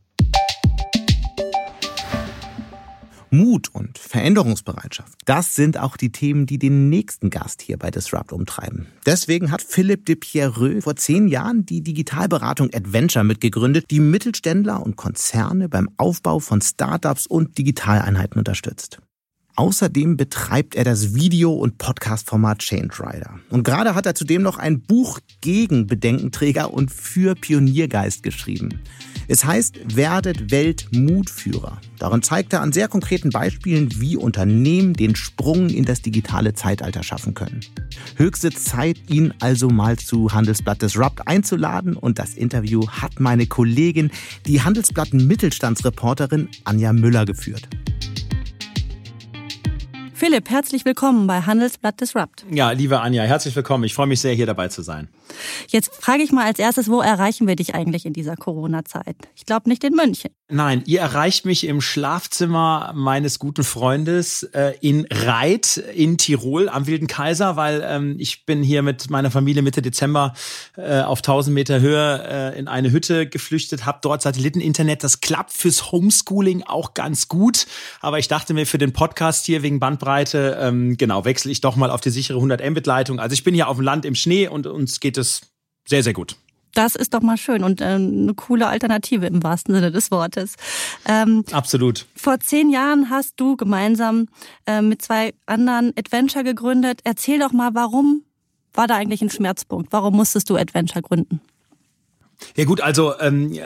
Mut und Veränderungsbereitschaft, das sind auch die Themen, die den nächsten Gast hier bei Disrupt umtreiben. Deswegen hat Philipp de Pierreux vor zehn Jahren die Digitalberatung Adventure mitgegründet, die Mittelständler und Konzerne beim Aufbau von Startups und Digitaleinheiten unterstützt. Außerdem betreibt er das Video- und Podcast-Format Change Rider. Und gerade hat er zudem noch ein Buch gegen Bedenkenträger und für Pioniergeist geschrieben. Es heißt Werdet Weltmutführer. Darin zeigt er an sehr konkreten Beispielen, wie Unternehmen den Sprung in das digitale Zeitalter schaffen können. Höchste Zeit, ihn also mal zu Handelsblatt Disrupt einzuladen. Und das Interview hat meine Kollegin, die Handelsblatt Mittelstandsreporterin Anja Müller geführt. Philipp, herzlich willkommen bei Handelsblatt Disrupt. Ja, liebe Anja, herzlich willkommen. Ich freue mich sehr, hier dabei zu sein. Jetzt frage ich mal als erstes, wo erreichen wir dich eigentlich in dieser Corona-Zeit? Ich glaube nicht in München. Nein, ihr erreicht mich im Schlafzimmer meines guten Freundes äh, in Reit in Tirol am Wilden Kaiser, weil ähm, ich bin hier mit meiner Familie Mitte Dezember äh, auf 1000 Meter Höhe äh, in eine Hütte geflüchtet, habe dort Satelliteninternet. Das klappt fürs Homeschooling auch ganz gut, aber ich dachte mir für den Podcast hier wegen Bandbreite, ähm, genau, wechsle ich doch mal auf die sichere 100 Mbit Leitung. Also ich bin hier auf dem Land im Schnee und uns geht es sehr, sehr gut. Das ist doch mal schön und äh, eine coole Alternative im wahrsten Sinne des Wortes. Ähm, Absolut. Vor zehn Jahren hast du gemeinsam äh, mit zwei anderen Adventure gegründet. Erzähl doch mal, warum war da eigentlich ein Schmerzpunkt? Warum musstest du Adventure gründen? Ja gut, also ähm, äh,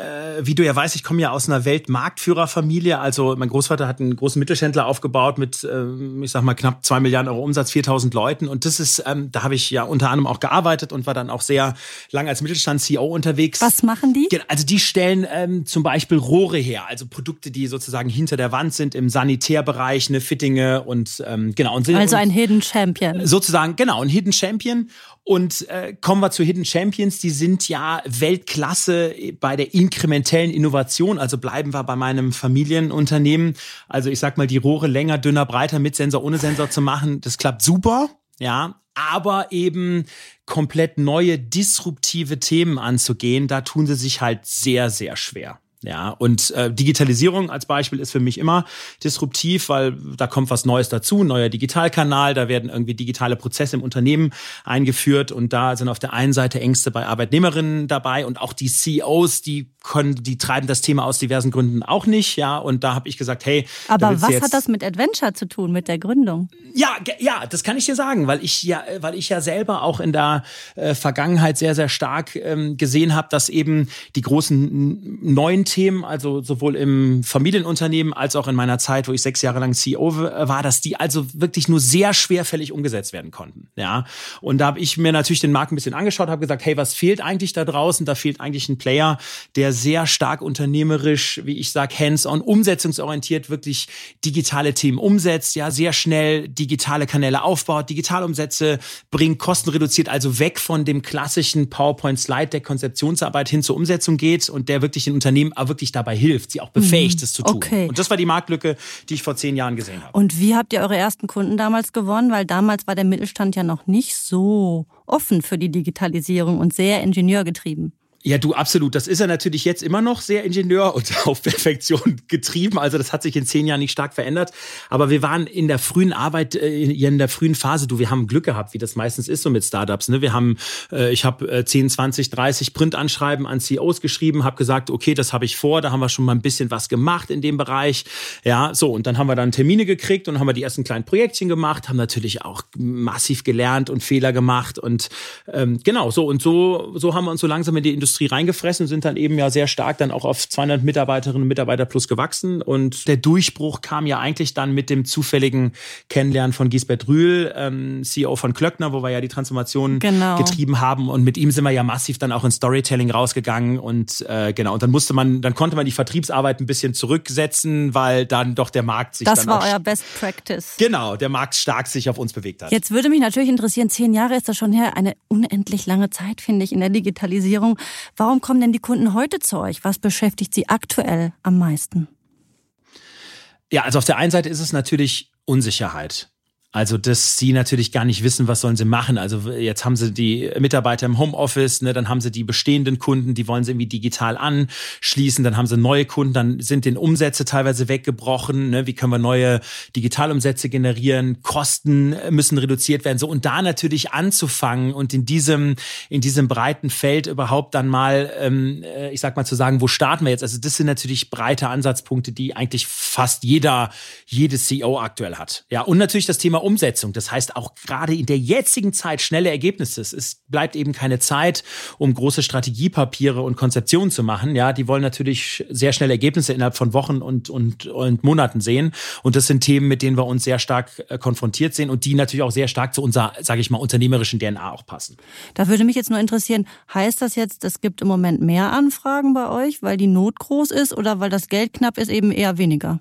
wie du ja weißt, ich komme ja aus einer Weltmarktführerfamilie. Also mein Großvater hat einen großen Mittelständler aufgebaut mit, ähm, ich sag mal, knapp zwei Milliarden Euro Umsatz, 4000 Leuten. Und das ist, ähm, da habe ich ja unter anderem auch gearbeitet und war dann auch sehr lang als Mittelstand-CEO unterwegs. Was machen die? Also die stellen ähm, zum Beispiel Rohre her, also Produkte, die sozusagen hinter der Wand sind im Sanitärbereich, eine Fittinge und ähm, genau. Und, also ein Hidden Champion. Sozusagen, genau, ein Hidden Champion. Und äh, kommen wir zu Hidden Champions, die sind ja Weltklasse bei der inkrementellen Innovation. Also bleiben wir bei meinem Familienunternehmen. Also ich sag mal, die Rohre länger, dünner, breiter, mit Sensor, ohne Sensor zu machen, das klappt super. Ja, aber eben komplett neue disruptive Themen anzugehen, da tun sie sich halt sehr, sehr schwer. Ja, und äh, Digitalisierung als Beispiel ist für mich immer disruptiv, weil da kommt was Neues dazu, ein neuer Digitalkanal, da werden irgendwie digitale Prozesse im Unternehmen eingeführt und da sind auf der einen Seite Ängste bei Arbeitnehmerinnen dabei und auch die CEOs, die können, die treiben das Thema aus diversen Gründen auch nicht, ja, und da habe ich gesagt, hey, aber was hat das mit Adventure zu tun, mit der Gründung? Ja, ja, das kann ich dir sagen, weil ich ja, weil ich ja selber auch in der äh, Vergangenheit sehr, sehr stark ähm, gesehen habe, dass eben die großen neuen Themen, also sowohl im Familienunternehmen als auch in meiner Zeit, wo ich sechs Jahre lang CEO war, dass die also wirklich nur sehr schwerfällig umgesetzt werden konnten. Ja, und da habe ich mir natürlich den Markt ein bisschen angeschaut, habe gesagt, hey, was fehlt eigentlich da draußen? Da fehlt eigentlich ein Player, der sehr stark unternehmerisch, wie ich sage, hands-on, umsetzungsorientiert wirklich digitale Themen umsetzt, ja, sehr schnell digitale Kanäle aufbaut, Digitalumsätze bringt, Kosten reduziert, also weg von dem klassischen PowerPoint-Slide-Deck-Konzeptionsarbeit hin zur Umsetzung geht und der wirklich den Unternehmen auch wirklich dabei hilft, sie auch befähigt, es mhm. zu tun. Okay. Und das war die Marktlücke, die ich vor zehn Jahren gesehen habe. Und wie habt ihr eure ersten Kunden damals gewonnen? Weil damals war der Mittelstand ja noch nicht so offen für die Digitalisierung und sehr ingenieurgetrieben. Ja, du, absolut. Das ist er natürlich jetzt immer noch sehr Ingenieur und auf Perfektion getrieben. Also das hat sich in zehn Jahren nicht stark verändert. Aber wir waren in der frühen Arbeit, äh, in der frühen Phase, du, wir haben Glück gehabt, wie das meistens ist so mit Startups. Ne? Wir haben, äh, ich habe 10, 20, 30 Printanschreiben an CEOs geschrieben, habe gesagt, okay, das habe ich vor, da haben wir schon mal ein bisschen was gemacht in dem Bereich. Ja, so, und dann haben wir dann Termine gekriegt und haben wir die ersten kleinen Projektchen gemacht, haben natürlich auch massiv gelernt und Fehler gemacht. Und ähm, genau, so und so, so haben wir uns so langsam in die Industrie Industrie reingefressen, sind dann eben ja sehr stark dann auch auf 200 Mitarbeiterinnen und Mitarbeiter plus gewachsen. Und der Durchbruch kam ja eigentlich dann mit dem zufälligen Kennenlernen von Gisbert Rühl, ähm, CEO von Klöckner, wo wir ja die Transformation genau. getrieben haben. Und mit ihm sind wir ja massiv dann auch in Storytelling rausgegangen. Und äh, genau, und dann musste man, dann konnte man die Vertriebsarbeit ein bisschen zurücksetzen, weil dann doch der Markt sich das war euer Best Practice. Genau, der Markt stark sich auf uns bewegt hat. Jetzt würde mich natürlich interessieren, zehn Jahre ist das schon her, eine unendlich lange Zeit, finde ich, in der Digitalisierung. Warum kommen denn die Kunden heute zu euch? Was beschäftigt sie aktuell am meisten? Ja, also auf der einen Seite ist es natürlich Unsicherheit. Also, dass sie natürlich gar nicht wissen, was sollen sie machen. Also jetzt haben sie die Mitarbeiter im Homeoffice, ne, dann haben sie die bestehenden Kunden, die wollen sie irgendwie digital anschließen, dann haben sie neue Kunden, dann sind den Umsätze teilweise weggebrochen. Ne, wie können wir neue Digitalumsätze generieren? Kosten müssen reduziert werden. So und da natürlich anzufangen und in diesem in diesem breiten Feld überhaupt dann mal, ähm, äh, ich sag mal zu sagen, wo starten wir jetzt? Also das sind natürlich breite Ansatzpunkte, die eigentlich fast jeder jedes CEO aktuell hat. Ja und natürlich das Thema Umsetzung. Das heißt auch gerade in der jetzigen Zeit schnelle Ergebnisse. Es bleibt eben keine Zeit, um große Strategiepapiere und Konzeptionen zu machen. Ja, die wollen natürlich sehr schnelle Ergebnisse innerhalb von Wochen und, und, und Monaten sehen. Und das sind Themen, mit denen wir uns sehr stark äh, konfrontiert sehen und die natürlich auch sehr stark zu unserer, sage ich mal, unternehmerischen DNA auch passen. Da würde mich jetzt nur interessieren, heißt das jetzt, es gibt im Moment mehr Anfragen bei euch, weil die Not groß ist oder weil das Geld knapp ist, eben eher weniger?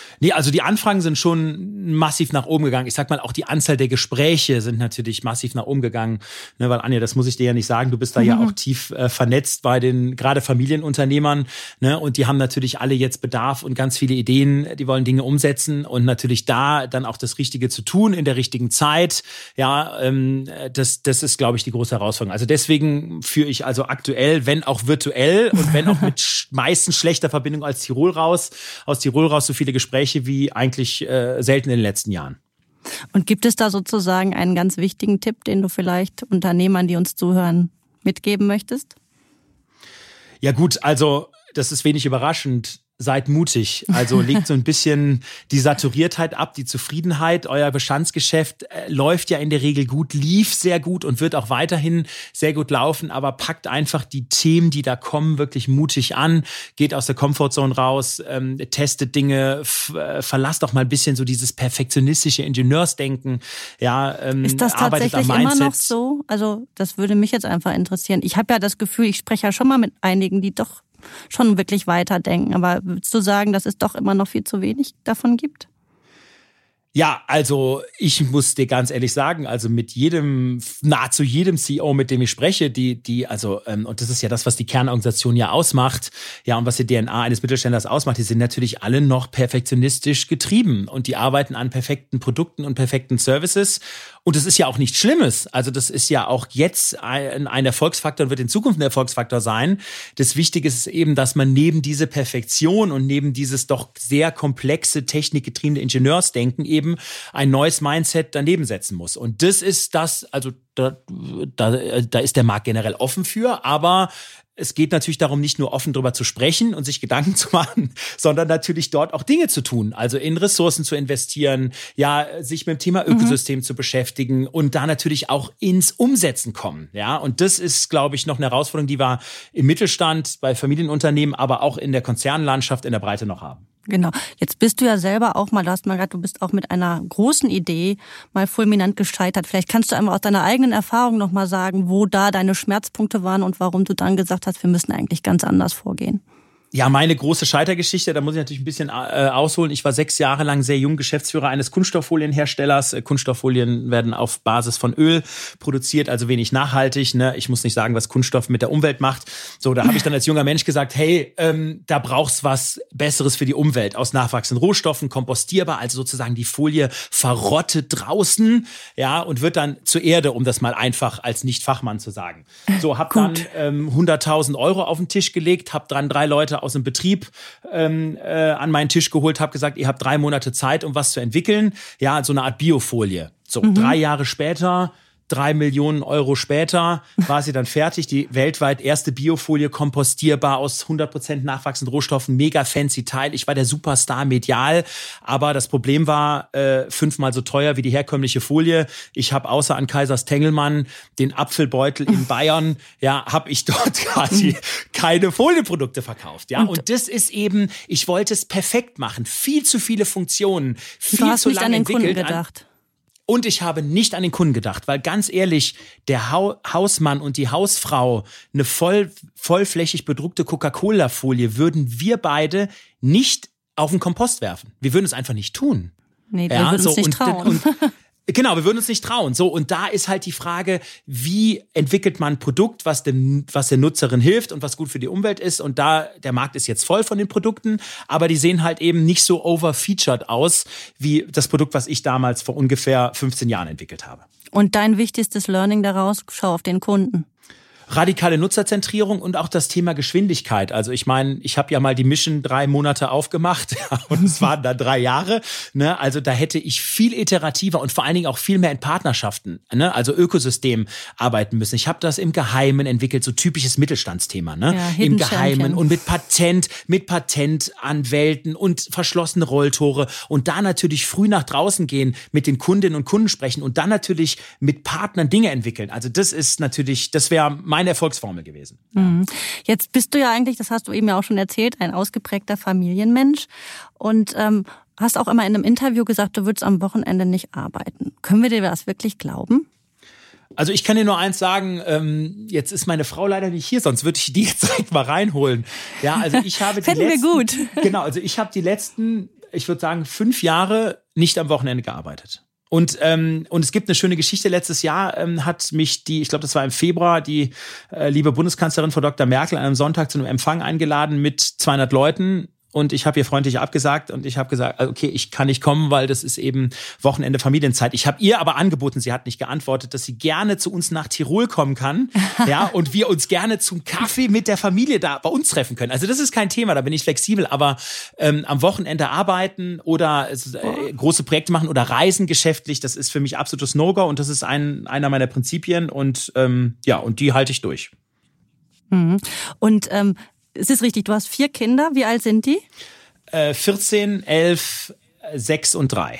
Nee, also die Anfragen sind schon massiv nach oben gegangen. Ich sag mal, auch die Anzahl der Gespräche sind natürlich massiv nach oben gegangen. Ne, weil Anja, das muss ich dir ja nicht sagen, du bist da mhm. ja auch tief äh, vernetzt bei den gerade Familienunternehmern. Ne, und die haben natürlich alle jetzt Bedarf und ganz viele Ideen, die wollen Dinge umsetzen und natürlich da dann auch das Richtige zu tun in der richtigen Zeit. Ja, ähm, das, das ist, glaube ich, die große Herausforderung. Also deswegen führe ich also aktuell, wenn auch virtuell und wenn auch mit meistens schlechter Verbindung als Tirol raus, aus Tirol raus so viele Gespräche Gespräche wie eigentlich äh, selten in den letzten Jahren. Und gibt es da sozusagen einen ganz wichtigen Tipp, den du vielleicht Unternehmern, die uns zuhören, mitgeben möchtest? Ja gut, also das ist wenig überraschend seid mutig. Also legt so ein bisschen die Saturiertheit ab, die Zufriedenheit. Euer Bestandsgeschäft äh, läuft ja in der Regel gut, lief sehr gut und wird auch weiterhin sehr gut laufen, aber packt einfach die Themen, die da kommen, wirklich mutig an, geht aus der Comfortzone raus, ähm, testet Dinge, äh, verlasst auch mal ein bisschen so dieses perfektionistische Ingenieursdenken. Ja, ähm, Ist das tatsächlich immer noch so? Also das würde mich jetzt einfach interessieren. Ich habe ja das Gefühl, ich spreche ja schon mal mit einigen, die doch schon wirklich weiterdenken. Aber würdest du sagen, dass es doch immer noch viel zu wenig davon gibt? Ja, also ich muss dir ganz ehrlich sagen, also mit jedem, nahezu jedem CEO, mit dem ich spreche, die, die, also, ähm, und das ist ja das, was die Kernorganisation ja ausmacht, ja, und was die DNA eines Mittelständlers ausmacht, die sind natürlich alle noch perfektionistisch getrieben und die arbeiten an perfekten Produkten und perfekten Services. Und das ist ja auch nichts Schlimmes. Also das ist ja auch jetzt ein, ein Erfolgsfaktor und wird in Zukunft ein Erfolgsfaktor sein. Das Wichtige ist eben, dass man neben diese Perfektion und neben dieses doch sehr komplexe, technikgetriebene Ingenieursdenken eben ein neues Mindset daneben setzen muss. Und das ist das, also da, da, da ist der Markt generell offen für, aber es geht natürlich darum, nicht nur offen darüber zu sprechen und sich Gedanken zu machen, sondern natürlich dort auch Dinge zu tun. Also in Ressourcen zu investieren, ja, sich mit dem Thema mhm. Ökosystem mhm. zu beschäftigen und da natürlich auch ins Umsetzen kommen. Ja, und das ist, glaube ich, noch eine Herausforderung, die wir im Mittelstand, bei Familienunternehmen, aber auch in der Konzernlandschaft in der Breite noch haben. Genau. Jetzt bist du ja selber auch mal, du hast mal gerade, du bist auch mit einer großen Idee mal fulminant gescheitert. Vielleicht kannst du einmal aus deiner eigenen Erfahrung nochmal sagen, wo da deine Schmerzpunkte waren und warum du dann gesagt hast, wir müssen eigentlich ganz anders vorgehen. Ja, meine große Scheitergeschichte, da muss ich natürlich ein bisschen äh, ausholen. Ich war sechs Jahre lang sehr jung Geschäftsführer eines Kunststofffolienherstellers. Kunststofffolien werden auf Basis von Öl produziert, also wenig nachhaltig. Ne? Ich muss nicht sagen, was Kunststoff mit der Umwelt macht. So, da habe ich dann als junger Mensch gesagt, hey, ähm, da brauchst was Besseres für die Umwelt. Aus nachwachsenden Rohstoffen, kompostierbar, also sozusagen die Folie verrottet draußen, ja, und wird dann zur Erde, um das mal einfach als Nicht-Fachmann zu sagen. So, hab dann ähm, 100.000 Euro auf den Tisch gelegt, hab dran drei Leute aus dem Betrieb ähm, äh, an meinen Tisch geholt, habe gesagt, ihr habt drei Monate Zeit, um was zu entwickeln. Ja, so eine Art Biofolie. So, mhm. drei Jahre später drei Millionen Euro später war sie dann fertig. Die weltweit erste Biofolie, kompostierbar aus 100% nachwachsenden Rohstoffen, mega fancy Teil. Ich war der Superstar medial, aber das Problem war äh, fünfmal so teuer wie die herkömmliche Folie. Ich habe außer an Kaisers Tengelmann den Apfelbeutel in Bayern, ja, habe ich dort quasi keine Folienprodukte verkauft. Ja, und, das ist eben, ich wollte es perfekt machen. Viel zu viele Funktionen, viel du hast zu nicht lange an den. Kunden gedacht. Und ich habe nicht an den Kunden gedacht, weil ganz ehrlich, der ha Hausmann und die Hausfrau eine voll, vollflächig bedruckte Coca-Cola-Folie würden wir beide nicht auf den Kompost werfen. Wir würden es einfach nicht tun. Nee, wir würden uns nicht und, trauen. Und, Genau, wir würden uns nicht trauen. So, und da ist halt die Frage, wie entwickelt man ein Produkt, was dem, was der Nutzerin hilft und was gut für die Umwelt ist. Und da, der Markt ist jetzt voll von den Produkten, aber die sehen halt eben nicht so overfeatured aus, wie das Produkt, was ich damals vor ungefähr 15 Jahren entwickelt habe. Und dein wichtigstes Learning daraus, schau auf den Kunden radikale Nutzerzentrierung und auch das Thema Geschwindigkeit. Also ich meine, ich habe ja mal die Mission drei Monate aufgemacht und es waren dann drei Jahre. Ne? Also da hätte ich viel iterativer und vor allen Dingen auch viel mehr in Partnerschaften, ne? also Ökosystem arbeiten müssen. Ich habe das im Geheimen entwickelt, so typisches Mittelstandsthema. Ne? Ja, Im Geheimen und mit Patent, mit Patentanwälten und verschlossene Rolltore und da natürlich früh nach draußen gehen, mit den Kundinnen und Kunden sprechen und dann natürlich mit Partnern Dinge entwickeln. Also das ist natürlich, das wäre mein meine Erfolgsformel gewesen. Mhm. Jetzt bist du ja eigentlich, das hast du eben ja auch schon erzählt, ein ausgeprägter Familienmensch und ähm, hast auch immer in einem Interview gesagt, du würdest am Wochenende nicht arbeiten. Können wir dir das wirklich glauben? Also ich kann dir nur eins sagen, ähm, jetzt ist meine Frau leider nicht hier, sonst würde ich die jetzt direkt mal reinholen. Ja, also ich habe die letzten, wir gut. Genau, also ich habe die letzten, ich würde sagen, fünf Jahre nicht am Wochenende gearbeitet. Und, ähm, und es gibt eine schöne Geschichte. Letztes Jahr ähm, hat mich die, ich glaube, das war im Februar, die äh, liebe Bundeskanzlerin Frau Dr. Merkel an einem Sonntag zu einem Empfang eingeladen mit 200 Leuten und ich habe ihr freundlich abgesagt und ich habe gesagt, okay, ich kann nicht kommen, weil das ist eben Wochenende Familienzeit. Ich habe ihr aber angeboten, sie hat nicht geantwortet, dass sie gerne zu uns nach Tirol kommen kann, ja, und wir uns gerne zum Kaffee mit der Familie da bei uns treffen können. Also das ist kein Thema, da bin ich flexibel, aber ähm, am Wochenende arbeiten oder äh, große Projekte machen oder reisen geschäftlich, das ist für mich absolutes No-Go und das ist ein, einer meiner Prinzipien und ähm, ja, und die halte ich durch. Mhm. Und ähm, es ist richtig, du hast vier Kinder. Wie alt sind die? Äh, 14, 11, 6 und 3.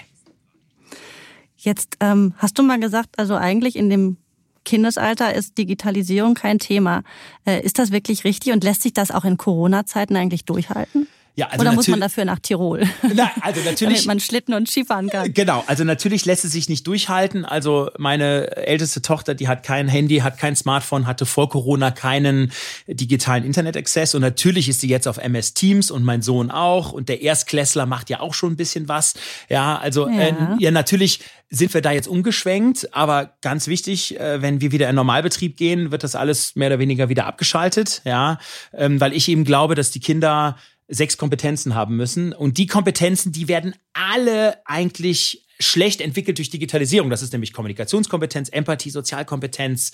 Jetzt ähm, hast du mal gesagt, also eigentlich in dem Kindesalter ist Digitalisierung kein Thema. Äh, ist das wirklich richtig und lässt sich das auch in Corona-Zeiten eigentlich durchhalten? Ja, also Oder muss man dafür nach Tirol? Na, also natürlich. Damit man Schlitten und Skifahren kann. Genau, also natürlich lässt es sich nicht durchhalten. Also meine älteste Tochter, die hat kein Handy, hat kein Smartphone, hatte vor Corona keinen digitalen Internet-Access und natürlich ist sie jetzt auf MS Teams und mein Sohn auch und der Erstklässler macht ja auch schon ein bisschen was. Ja, also ja, äh, ja natürlich sind wir da jetzt umgeschwenkt, aber ganz wichtig, äh, wenn wir wieder in Normalbetrieb gehen, wird das alles mehr oder weniger wieder abgeschaltet, ja, ähm, weil ich eben glaube, dass die Kinder sechs Kompetenzen haben müssen. Und die Kompetenzen, die werden alle eigentlich schlecht entwickelt durch Digitalisierung. Das ist nämlich Kommunikationskompetenz, Empathie, Sozialkompetenz,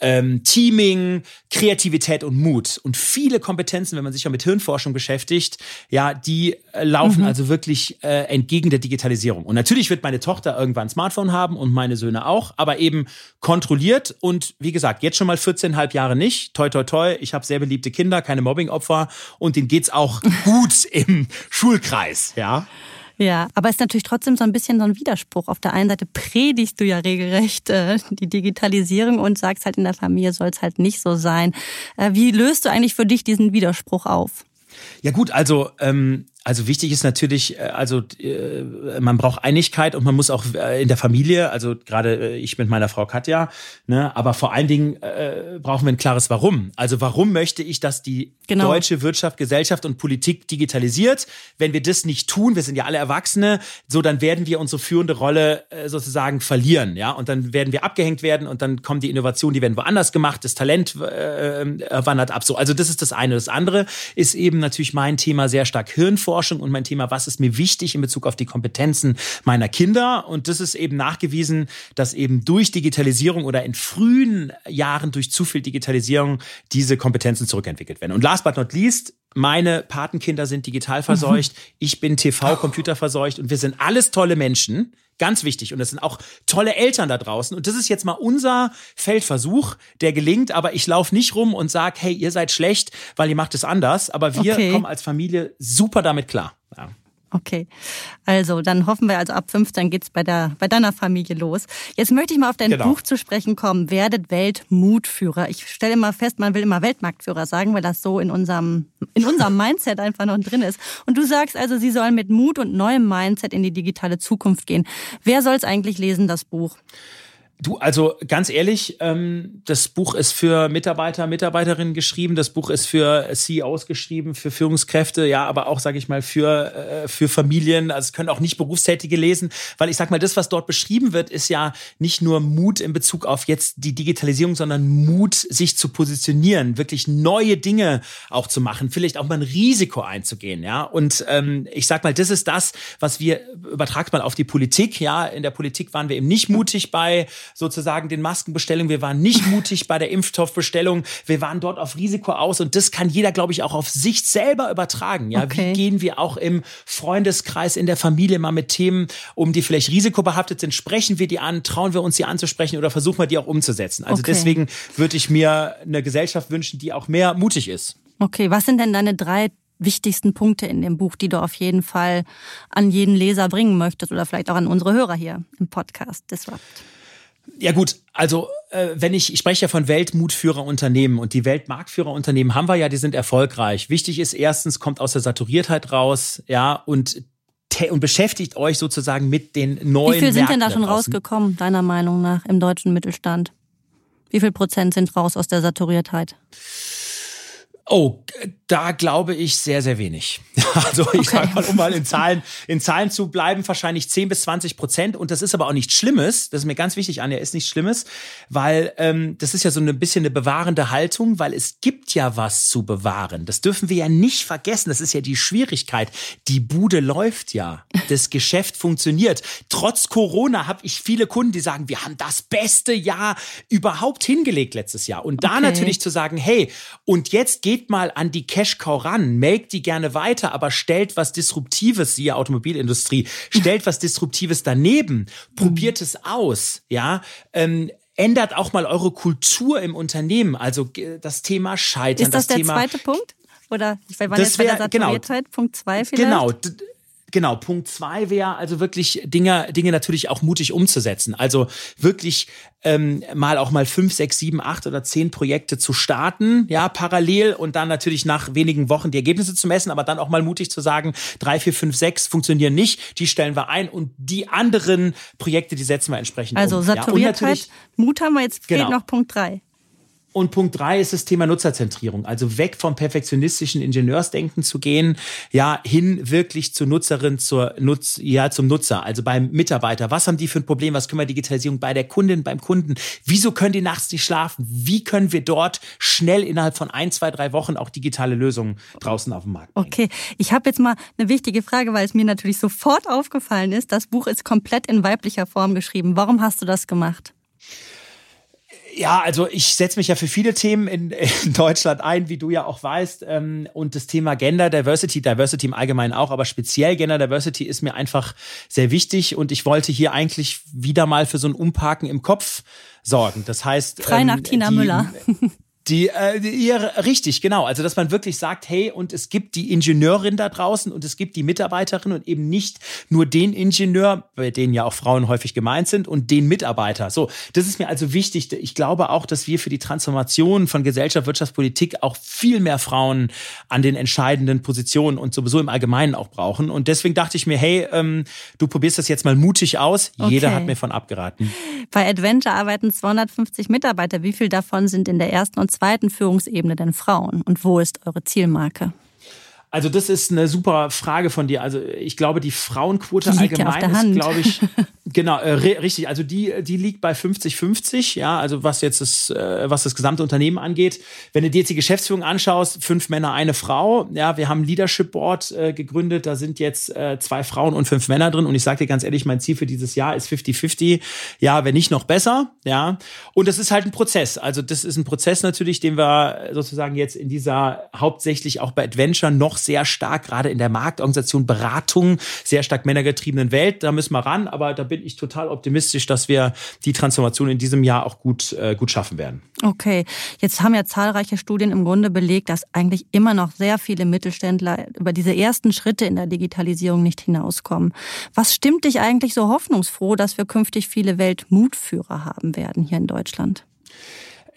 ähm, Teaming, Kreativität und Mut. Und viele Kompetenzen, wenn man sich ja mit Hirnforschung beschäftigt, ja, die äh, laufen mhm. also wirklich äh, entgegen der Digitalisierung. Und natürlich wird meine Tochter irgendwann ein Smartphone haben und meine Söhne auch, aber eben kontrolliert und wie gesagt, jetzt schon mal 14,5 Jahre nicht. Toi, toi, toi. Ich habe sehr beliebte Kinder, keine Mobbingopfer und denen geht's auch gut im Schulkreis, ja. Ja, aber es ist natürlich trotzdem so ein bisschen so ein Widerspruch. Auf der einen Seite predigst du ja regelrecht äh, die Digitalisierung und sagst halt, in der Familie soll es halt nicht so sein. Äh, wie löst du eigentlich für dich diesen Widerspruch auf? Ja gut, also ähm, also wichtig ist natürlich, äh, also äh, man braucht Einigkeit und man muss auch äh, in der Familie, also gerade ich mit meiner Frau Katja, ne, aber vor allen Dingen äh, brauchen wir ein klares Warum. Also warum möchte ich, dass die genau. deutsche Wirtschaft, Gesellschaft und Politik digitalisiert? Wenn wir das nicht tun, wir sind ja alle Erwachsene, so dann werden wir unsere führende Rolle äh, sozusagen verlieren, ja, und dann werden wir abgehängt werden und dann kommen die Innovationen, die werden woanders gemacht, das Talent äh, wandert ab. So, also das ist das eine. Das andere ist eben natürlich mein Thema sehr stark Hirnforschung. Forschung und mein Thema, was ist mir wichtig in Bezug auf die Kompetenzen meiner Kinder. Und das ist eben nachgewiesen, dass eben durch Digitalisierung oder in frühen Jahren durch zu viel Digitalisierung diese Kompetenzen zurückentwickelt werden. Und last but not least, meine Patenkinder sind digital verseucht, mhm. ich bin TV-Computer verseucht und wir sind alles tolle Menschen, Ganz wichtig. Und es sind auch tolle Eltern da draußen. Und das ist jetzt mal unser Feldversuch, der gelingt. Aber ich laufe nicht rum und sage, hey, ihr seid schlecht, weil ihr macht es anders. Aber wir okay. kommen als Familie super damit klar. Ja. Okay, also dann hoffen wir, also ab 15 geht's bei, der, bei deiner Familie los. Jetzt möchte ich mal auf dein genau. Buch zu sprechen kommen, Werdet Weltmutführer. Ich stelle immer fest, man will immer Weltmarktführer sagen, weil das so in unserem, in unserem Mindset einfach noch drin ist. Und du sagst also, sie sollen mit Mut und neuem Mindset in die digitale Zukunft gehen. Wer soll es eigentlich lesen, das Buch? Du, also ganz ehrlich, ähm, das Buch ist für Mitarbeiter, Mitarbeiterinnen geschrieben, das Buch ist für CEOs geschrieben, für Führungskräfte, ja, aber auch, sage ich mal, für, äh, für Familien. Also es können auch nicht Berufstätige lesen, weil ich sag mal, das, was dort beschrieben wird, ist ja nicht nur Mut in Bezug auf jetzt die Digitalisierung, sondern Mut, sich zu positionieren, wirklich neue Dinge auch zu machen, vielleicht auch mal ein Risiko einzugehen, ja. Und ähm, ich sag mal, das ist das, was wir übertragt mal auf die Politik, ja. In der Politik waren wir eben nicht mutig bei sozusagen den Maskenbestellungen. Wir waren nicht mutig bei der Impfstoffbestellung. Wir waren dort auf Risiko aus und das kann jeder, glaube ich, auch auf sich selber übertragen. Ja, okay. wie gehen wir auch im Freundeskreis, in der Familie mal mit Themen um, die vielleicht risikobehaftet sind? Sprechen wir die an? Trauen wir uns sie anzusprechen oder versuchen wir die auch umzusetzen? Also okay. deswegen würde ich mir eine Gesellschaft wünschen, die auch mehr mutig ist. Okay, was sind denn deine drei wichtigsten Punkte in dem Buch, die du auf jeden Fall an jeden Leser bringen möchtest oder vielleicht auch an unsere Hörer hier im Podcast Disrupt? Ja gut, also äh, wenn ich, ich spreche ja von Weltmutführerunternehmen und die Weltmarktführerunternehmen haben wir ja, die sind erfolgreich. Wichtig ist erstens, kommt aus der Saturiertheit raus, ja, und und beschäftigt euch sozusagen mit den neuen. Wie viel sind Märkten denn da schon rausgekommen, deiner Meinung nach, im deutschen Mittelstand? Wie viel Prozent sind raus aus der Saturiertheit? Oh, da glaube ich sehr, sehr wenig. Also ich okay. sage mal, um mal in Zahlen, in Zahlen zu bleiben, wahrscheinlich 10 bis 20 Prozent. Und das ist aber auch nichts Schlimmes. Das ist mir ganz wichtig, Anja, ist nichts Schlimmes, weil ähm, das ist ja so ein bisschen eine bewahrende Haltung, weil es gibt ja was zu bewahren. Das dürfen wir ja nicht vergessen. Das ist ja die Schwierigkeit. Die Bude läuft ja. Das Geschäft funktioniert. Trotz Corona habe ich viele Kunden, die sagen, wir haben das beste Jahr überhaupt hingelegt letztes Jahr. Und da okay. natürlich zu sagen, hey, und jetzt geht geht mal an die Cash-Cow ran, melkt die gerne weiter, aber stellt was Disruptives, siehe Automobilindustrie, stellt was Disruptives daneben, probiert es aus, ja, ähm, ändert auch mal eure Kultur im Unternehmen, also das Thema Scheitern. Ist das, das der Thema, zweite Punkt? Oder wir waren das jetzt wär, bei der genau. Saturiertheit, genau, Punkt zwei vielleicht? Genau, Genau, Punkt zwei wäre also wirklich Dinge, Dinge natürlich auch mutig umzusetzen. Also wirklich ähm, mal auch mal fünf, sechs, sieben, acht oder zehn Projekte zu starten, ja, parallel und dann natürlich nach wenigen Wochen die Ergebnisse zu messen, aber dann auch mal mutig zu sagen, drei, vier, fünf, sechs funktionieren nicht, die stellen wir ein und die anderen Projekte, die setzen wir entsprechend also, um. Also Saturiertheit, ja, Mut haben wir jetzt, fehlt genau. noch Punkt drei. Und Punkt drei ist das Thema Nutzerzentrierung. Also weg vom perfektionistischen Ingenieursdenken zu gehen, ja, hin wirklich zur Nutzerin, zur Nutz, ja, zum Nutzer. Also beim Mitarbeiter. Was haben die für ein Problem? Was können wir Digitalisierung bei der Kundin, beim Kunden? Wieso können die nachts nicht schlafen? Wie können wir dort schnell innerhalb von ein, zwei, drei Wochen auch digitale Lösungen draußen auf dem Markt bringen? Okay. Ich habe jetzt mal eine wichtige Frage, weil es mir natürlich sofort aufgefallen ist. Das Buch ist komplett in weiblicher Form geschrieben. Warum hast du das gemacht? Ja, also ich setze mich ja für viele Themen in, in, Deutschland ein, wie du ja auch weißt. Ähm, und das Thema Gender Diversity, Diversity im Allgemeinen auch, aber speziell Gender Diversity ist mir einfach sehr wichtig. Und ich wollte hier eigentlich wieder mal für so ein Umparken im Kopf sorgen. Das heißt. Frei nach ähm, Tina die, Müller. Die, äh, ja, richtig, genau. Also, dass man wirklich sagt, hey, und es gibt die Ingenieurin da draußen und es gibt die Mitarbeiterin und eben nicht nur den Ingenieur, bei denen ja auch Frauen häufig gemeint sind, und den Mitarbeiter. So, das ist mir also wichtig. Ich glaube auch, dass wir für die Transformation von Gesellschaft, Wirtschaftspolitik auch viel mehr Frauen an den entscheidenden Positionen und sowieso im Allgemeinen auch brauchen. Und deswegen dachte ich mir, hey, ähm, du probierst das jetzt mal mutig aus. Okay. Jeder hat mir von abgeraten. Bei Adventure arbeiten 250 Mitarbeiter. Wie viel davon sind in der ersten und zweiten Führungsebene denn Frauen? Und wo ist eure Zielmarke? Also das ist eine super Frage von dir. Also ich glaube, die Frauenquote die allgemein ja ist, glaube ich, genau, äh, richtig. Also die, die liegt bei 50-50, ja, also was jetzt das, äh, was das gesamte Unternehmen angeht. Wenn du dir jetzt die Geschäftsführung anschaust, fünf Männer, eine Frau, ja, wir haben ein Leadership Board äh, gegründet, da sind jetzt äh, zwei Frauen und fünf Männer drin und ich sage dir ganz ehrlich, mein Ziel für dieses Jahr ist 50-50, ja, wenn nicht noch besser, ja. Und das ist halt ein Prozess. Also das ist ein Prozess natürlich, den wir sozusagen jetzt in dieser hauptsächlich auch bei Adventure noch sehr stark, gerade in der Marktorganisation, Beratung, sehr stark männergetriebenen Welt. Da müssen wir ran, aber da bin ich total optimistisch, dass wir die Transformation in diesem Jahr auch gut, äh, gut schaffen werden. Okay, jetzt haben ja zahlreiche Studien im Grunde belegt, dass eigentlich immer noch sehr viele Mittelständler über diese ersten Schritte in der Digitalisierung nicht hinauskommen. Was stimmt dich eigentlich so hoffnungsfroh, dass wir künftig viele Weltmutführer haben werden hier in Deutschland?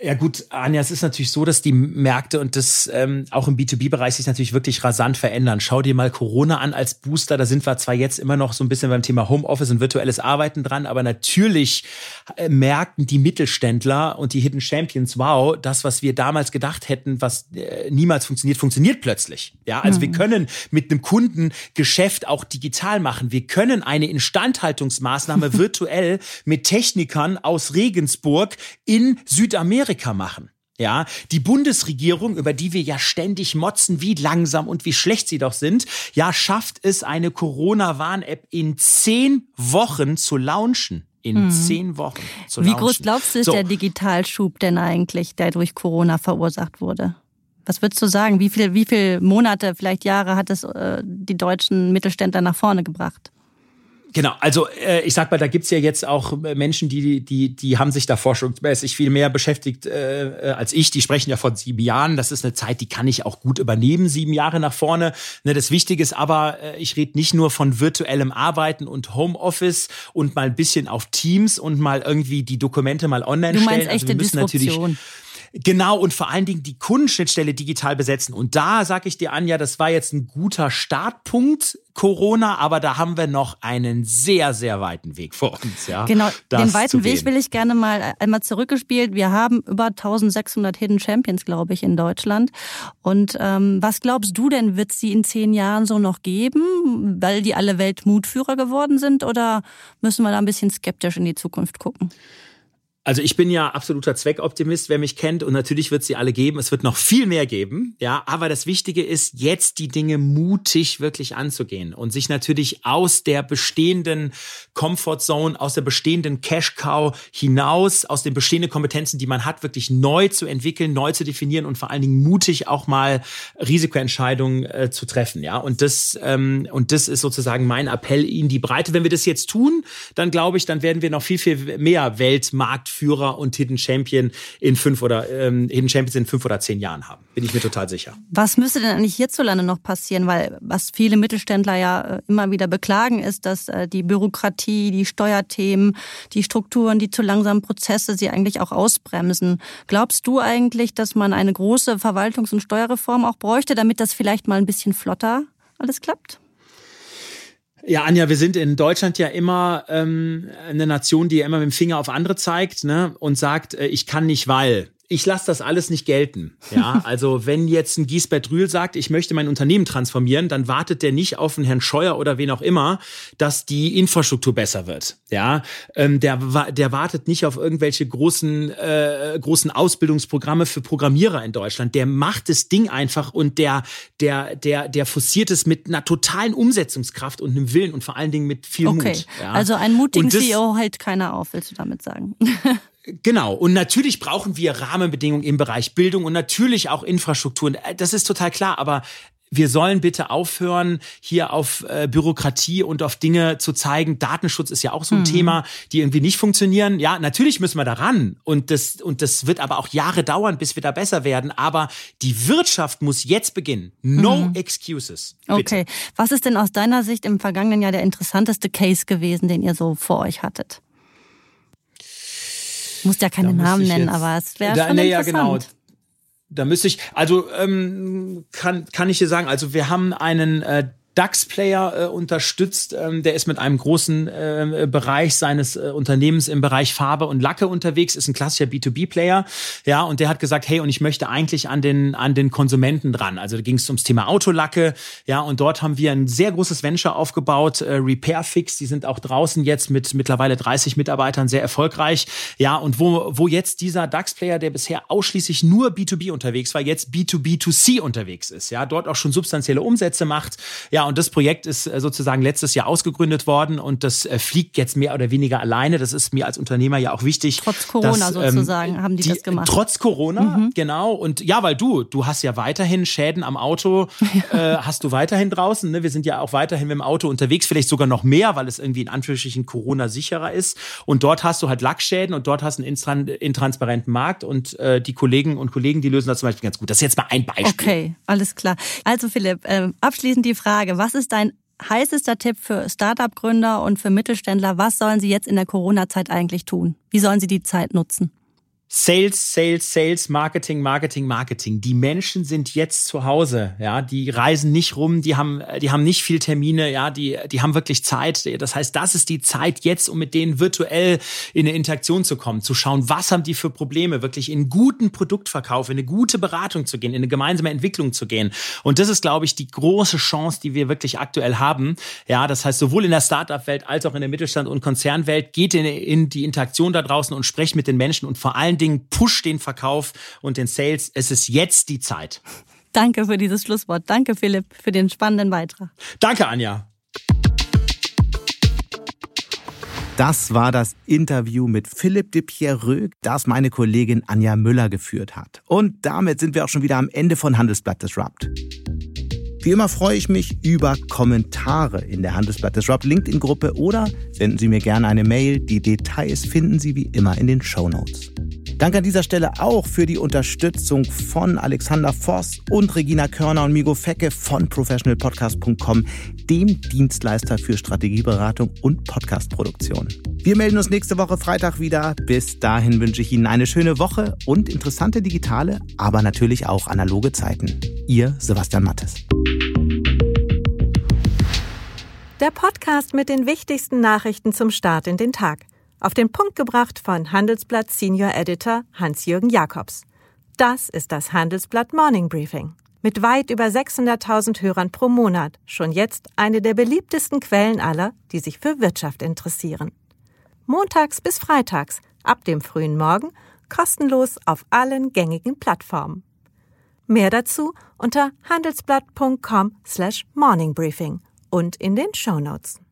Ja gut, Anja, es ist natürlich so, dass die Märkte und das ähm, auch im B2B-Bereich sich natürlich wirklich rasant verändern. Schau dir mal Corona an als Booster. Da sind wir zwar jetzt immer noch so ein bisschen beim Thema Homeoffice und virtuelles Arbeiten dran, aber natürlich äh, merken die Mittelständler und die Hidden Champions, wow, das, was wir damals gedacht hätten, was äh, niemals funktioniert, funktioniert plötzlich. Ja, also mhm. wir können mit einem Kunden Geschäft auch digital machen. Wir können eine Instandhaltungsmaßnahme virtuell mit Technikern aus Regensburg in Südamerika Amerika machen. Ja, die Bundesregierung, über die wir ja ständig motzen, wie langsam und wie schlecht sie doch sind, ja, schafft es, eine Corona-Warn-App in zehn Wochen zu launchen. In mhm. zehn Wochen zu launchen. Wie groß glaubst du, ist so. der Digitalschub denn eigentlich, der durch Corona verursacht wurde? Was würdest du sagen? Wie viel, wie viel Monate, vielleicht Jahre hat es äh, die deutschen Mittelständler nach vorne gebracht? Genau, also äh, ich sag mal, da gibt's ja jetzt auch Menschen, die, die, die haben sich da forschungsmäßig viel mehr beschäftigt äh, als ich. Die sprechen ja von sieben Jahren. Das ist eine Zeit, die kann ich auch gut übernehmen, sieben Jahre nach vorne. Ne, das Wichtige ist aber, äh, ich rede nicht nur von virtuellem Arbeiten und Homeoffice und mal ein bisschen auf Teams und mal irgendwie die Dokumente mal online du meinst stellen. Also wir müssen Disruption. natürlich Genau, und vor allen Dingen die Kundenschnittstelle digital besetzen. Und da sag ich dir, Anja, das war jetzt ein guter Startpunkt, Corona, aber da haben wir noch einen sehr, sehr weiten Weg vor uns. Ja, genau, den weiten Weg will ich gerne mal einmal zurückgespielt. Wir haben über 1600 Hidden Champions, glaube ich, in Deutschland. Und ähm, was glaubst du denn, wird sie in zehn Jahren so noch geben, weil die alle Weltmutführer geworden sind? Oder müssen wir da ein bisschen skeptisch in die Zukunft gucken? Also ich bin ja absoluter Zweckoptimist, wer mich kennt und natürlich wird sie alle geben. Es wird noch viel mehr geben, ja. Aber das Wichtige ist, jetzt die Dinge mutig wirklich anzugehen und sich natürlich aus der bestehenden Comfort Zone, aus der bestehenden Cash Cow hinaus, aus den bestehenden Kompetenzen, die man hat, wirklich neu zu entwickeln, neu zu definieren und vor allen Dingen mutig auch mal Risikoentscheidungen äh, zu treffen, ja. Und das ähm, und das ist sozusagen mein Appell in die Breite. Wenn wir das jetzt tun, dann glaube ich, dann werden wir noch viel viel mehr Weltmarkt Marktführer und Hidden Champion in fünf oder ähm, Hidden Champions in fünf oder zehn Jahren haben. Bin ich mir total sicher. Was müsste denn eigentlich hierzulande noch passieren? Weil was viele Mittelständler ja äh, immer wieder beklagen, ist, dass äh, die Bürokratie, die Steuerthemen, die Strukturen, die zu langsamen Prozesse sie eigentlich auch ausbremsen. Glaubst du eigentlich, dass man eine große Verwaltungs- und Steuerreform auch bräuchte, damit das vielleicht mal ein bisschen flotter alles klappt? Ja, Anja, wir sind in Deutschland ja immer ähm, eine Nation, die immer mit dem Finger auf andere zeigt ne, und sagt, äh, ich kann nicht, weil ich lasse das alles nicht gelten. Ja, also wenn jetzt ein Giesbert Rühl sagt, ich möchte mein Unternehmen transformieren, dann wartet der nicht auf einen Herrn Scheuer oder wen auch immer, dass die Infrastruktur besser wird. Ja, ähm, der, der wartet nicht auf irgendwelche großen, äh, großen Ausbildungsprogramme für Programmierer in Deutschland. Der macht das Ding einfach und der, der, der, der forciert es mit einer totalen Umsetzungskraft und einem Willen und vor allen Dingen mit viel okay. Mut. Ja. Also einen mutigen CEO hält keiner auf, willst du damit sagen? Genau. Und natürlich brauchen wir Rahmenbedingungen im Bereich Bildung und natürlich auch Infrastrukturen. Das ist total klar. Aber wir sollen bitte aufhören, hier auf äh, Bürokratie und auf Dinge zu zeigen. Datenschutz ist ja auch so ein mhm. Thema, die irgendwie nicht funktionieren. Ja, natürlich müssen wir daran. Und das, und das wird aber auch Jahre dauern, bis wir da besser werden. Aber die Wirtschaft muss jetzt beginnen. No mhm. excuses. Bitte. Okay. Was ist denn aus deiner Sicht im vergangenen Jahr der interessanteste Case gewesen, den ihr so vor euch hattet? Muss ja keine Namen nennen, jetzt, aber es wäre schon nee, interessant. Ja, genau. Da müsste ich, also ähm, kann, kann ich dir sagen, also wir haben einen äh, DAX-Player äh, unterstützt. Ähm, der ist mit einem großen äh, Bereich seines äh, Unternehmens im Bereich Farbe und Lacke unterwegs, ist ein klassischer B2B-Player. Ja, und der hat gesagt, hey, und ich möchte eigentlich an den, an den Konsumenten dran. Also da ging es ums Thema Autolacke. Ja, und dort haben wir ein sehr großes Venture aufgebaut, äh, Repairfix. Die sind auch draußen jetzt mit mittlerweile 30 Mitarbeitern sehr erfolgreich. Ja, und wo, wo jetzt dieser DAX-Player, der bisher ausschließlich nur B2B unterwegs war, jetzt B2B2C unterwegs ist. Ja, dort auch schon substanzielle Umsätze macht. Ja, Ja, und das Projekt ist äh, sozusagen letztes Jahr ausgegründet worden und das äh, fliegt jetzt mehr oder weniger alleine. Das ist mir als Unternehmer ja auch wichtig. Trotz Corona dass, ähm, sozusagen haben die, die, das gemacht. Trotz Corona, mhm. genau. Und ja, weil du, du hast ja weiterhin Schäden am Auto, äh, hast du weiterhin draußen. Ne? Wir sind ja auch weiterhin mit dem Auto unterwegs, vielleicht sogar noch mehr, weil es irgendwie in Anführungsstrichen Corona sicherer ist. Und dort hast du halt Lackschäden und dort hast du einen intransparenten Markt und äh, die Kollegen und Kollegen, die lösen das zum Beispiel ganz gut. Das ist jetzt mal ein Beispiel. Okay, alles klar. Also Philipp, äh, abschließend die Frage, was ist dein heißester Tipp für Startup-Gründer und für Mittelständler? Was sollen sie jetzt in der Corona-Zeit eigentlich tun? Wie sollen sie die Zeit nutzen? Sales, Sales, Sales, Marketing, Marketing, Marketing. Die Menschen sind jetzt zu Hause, ja, die reisen nicht rum, die haben, die haben nicht viel Termine, ja, die, die haben wirklich Zeit. Das heißt, das ist die Zeit jetzt, um mit denen virtuell in eine Interaktion zu kommen, zu schauen, was haben die für Probleme, wirklich in guten Produktverkauf, in eine gute Beratung zu gehen, in eine gemeinsame Entwicklung zu gehen. Und das ist, glaube ich, die große Chance, die wir wirklich aktuell haben. Ja, das heißt, sowohl in der Startup-Welt als auch in der Mittelstand- und Konzernwelt geht in, in die Interaktion da draußen und sprecht mit den Menschen und vor allen Dingen Dingen push den Verkauf und den Sales. Es ist jetzt die Zeit. Danke für dieses Schlusswort. Danke, Philipp, für den spannenden Beitrag. Danke, Anja. Das war das Interview mit Philipp de Pierreux, das meine Kollegin Anja Müller geführt hat. Und damit sind wir auch schon wieder am Ende von Handelsblatt Disrupt. Wie immer freue ich mich über Kommentare in der Handelsblatt Disrupt LinkedIn-Gruppe oder senden Sie mir gerne eine Mail. Die Details finden Sie wie immer in den Show Notes. Danke an dieser Stelle auch für die Unterstützung von Alexander Voss und Regina Körner und Migo Fecke von professionalpodcast.com, dem Dienstleister für Strategieberatung und Podcastproduktion. Wir melden uns nächste Woche Freitag wieder. Bis dahin wünsche ich Ihnen eine schöne Woche und interessante digitale, aber natürlich auch analoge Zeiten. Ihr Sebastian Mattes. Der Podcast mit den wichtigsten Nachrichten zum Start in den Tag. Auf den Punkt gebracht von Handelsblatt Senior Editor Hans-Jürgen Jakobs. Das ist das Handelsblatt Morning Briefing. Mit weit über 600.000 Hörern pro Monat schon jetzt eine der beliebtesten Quellen aller, die sich für Wirtschaft interessieren. Montags bis freitags, ab dem frühen Morgen, kostenlos auf allen gängigen Plattformen. Mehr dazu unter handelsblatt.com slash morningbriefing und in den Show Notes.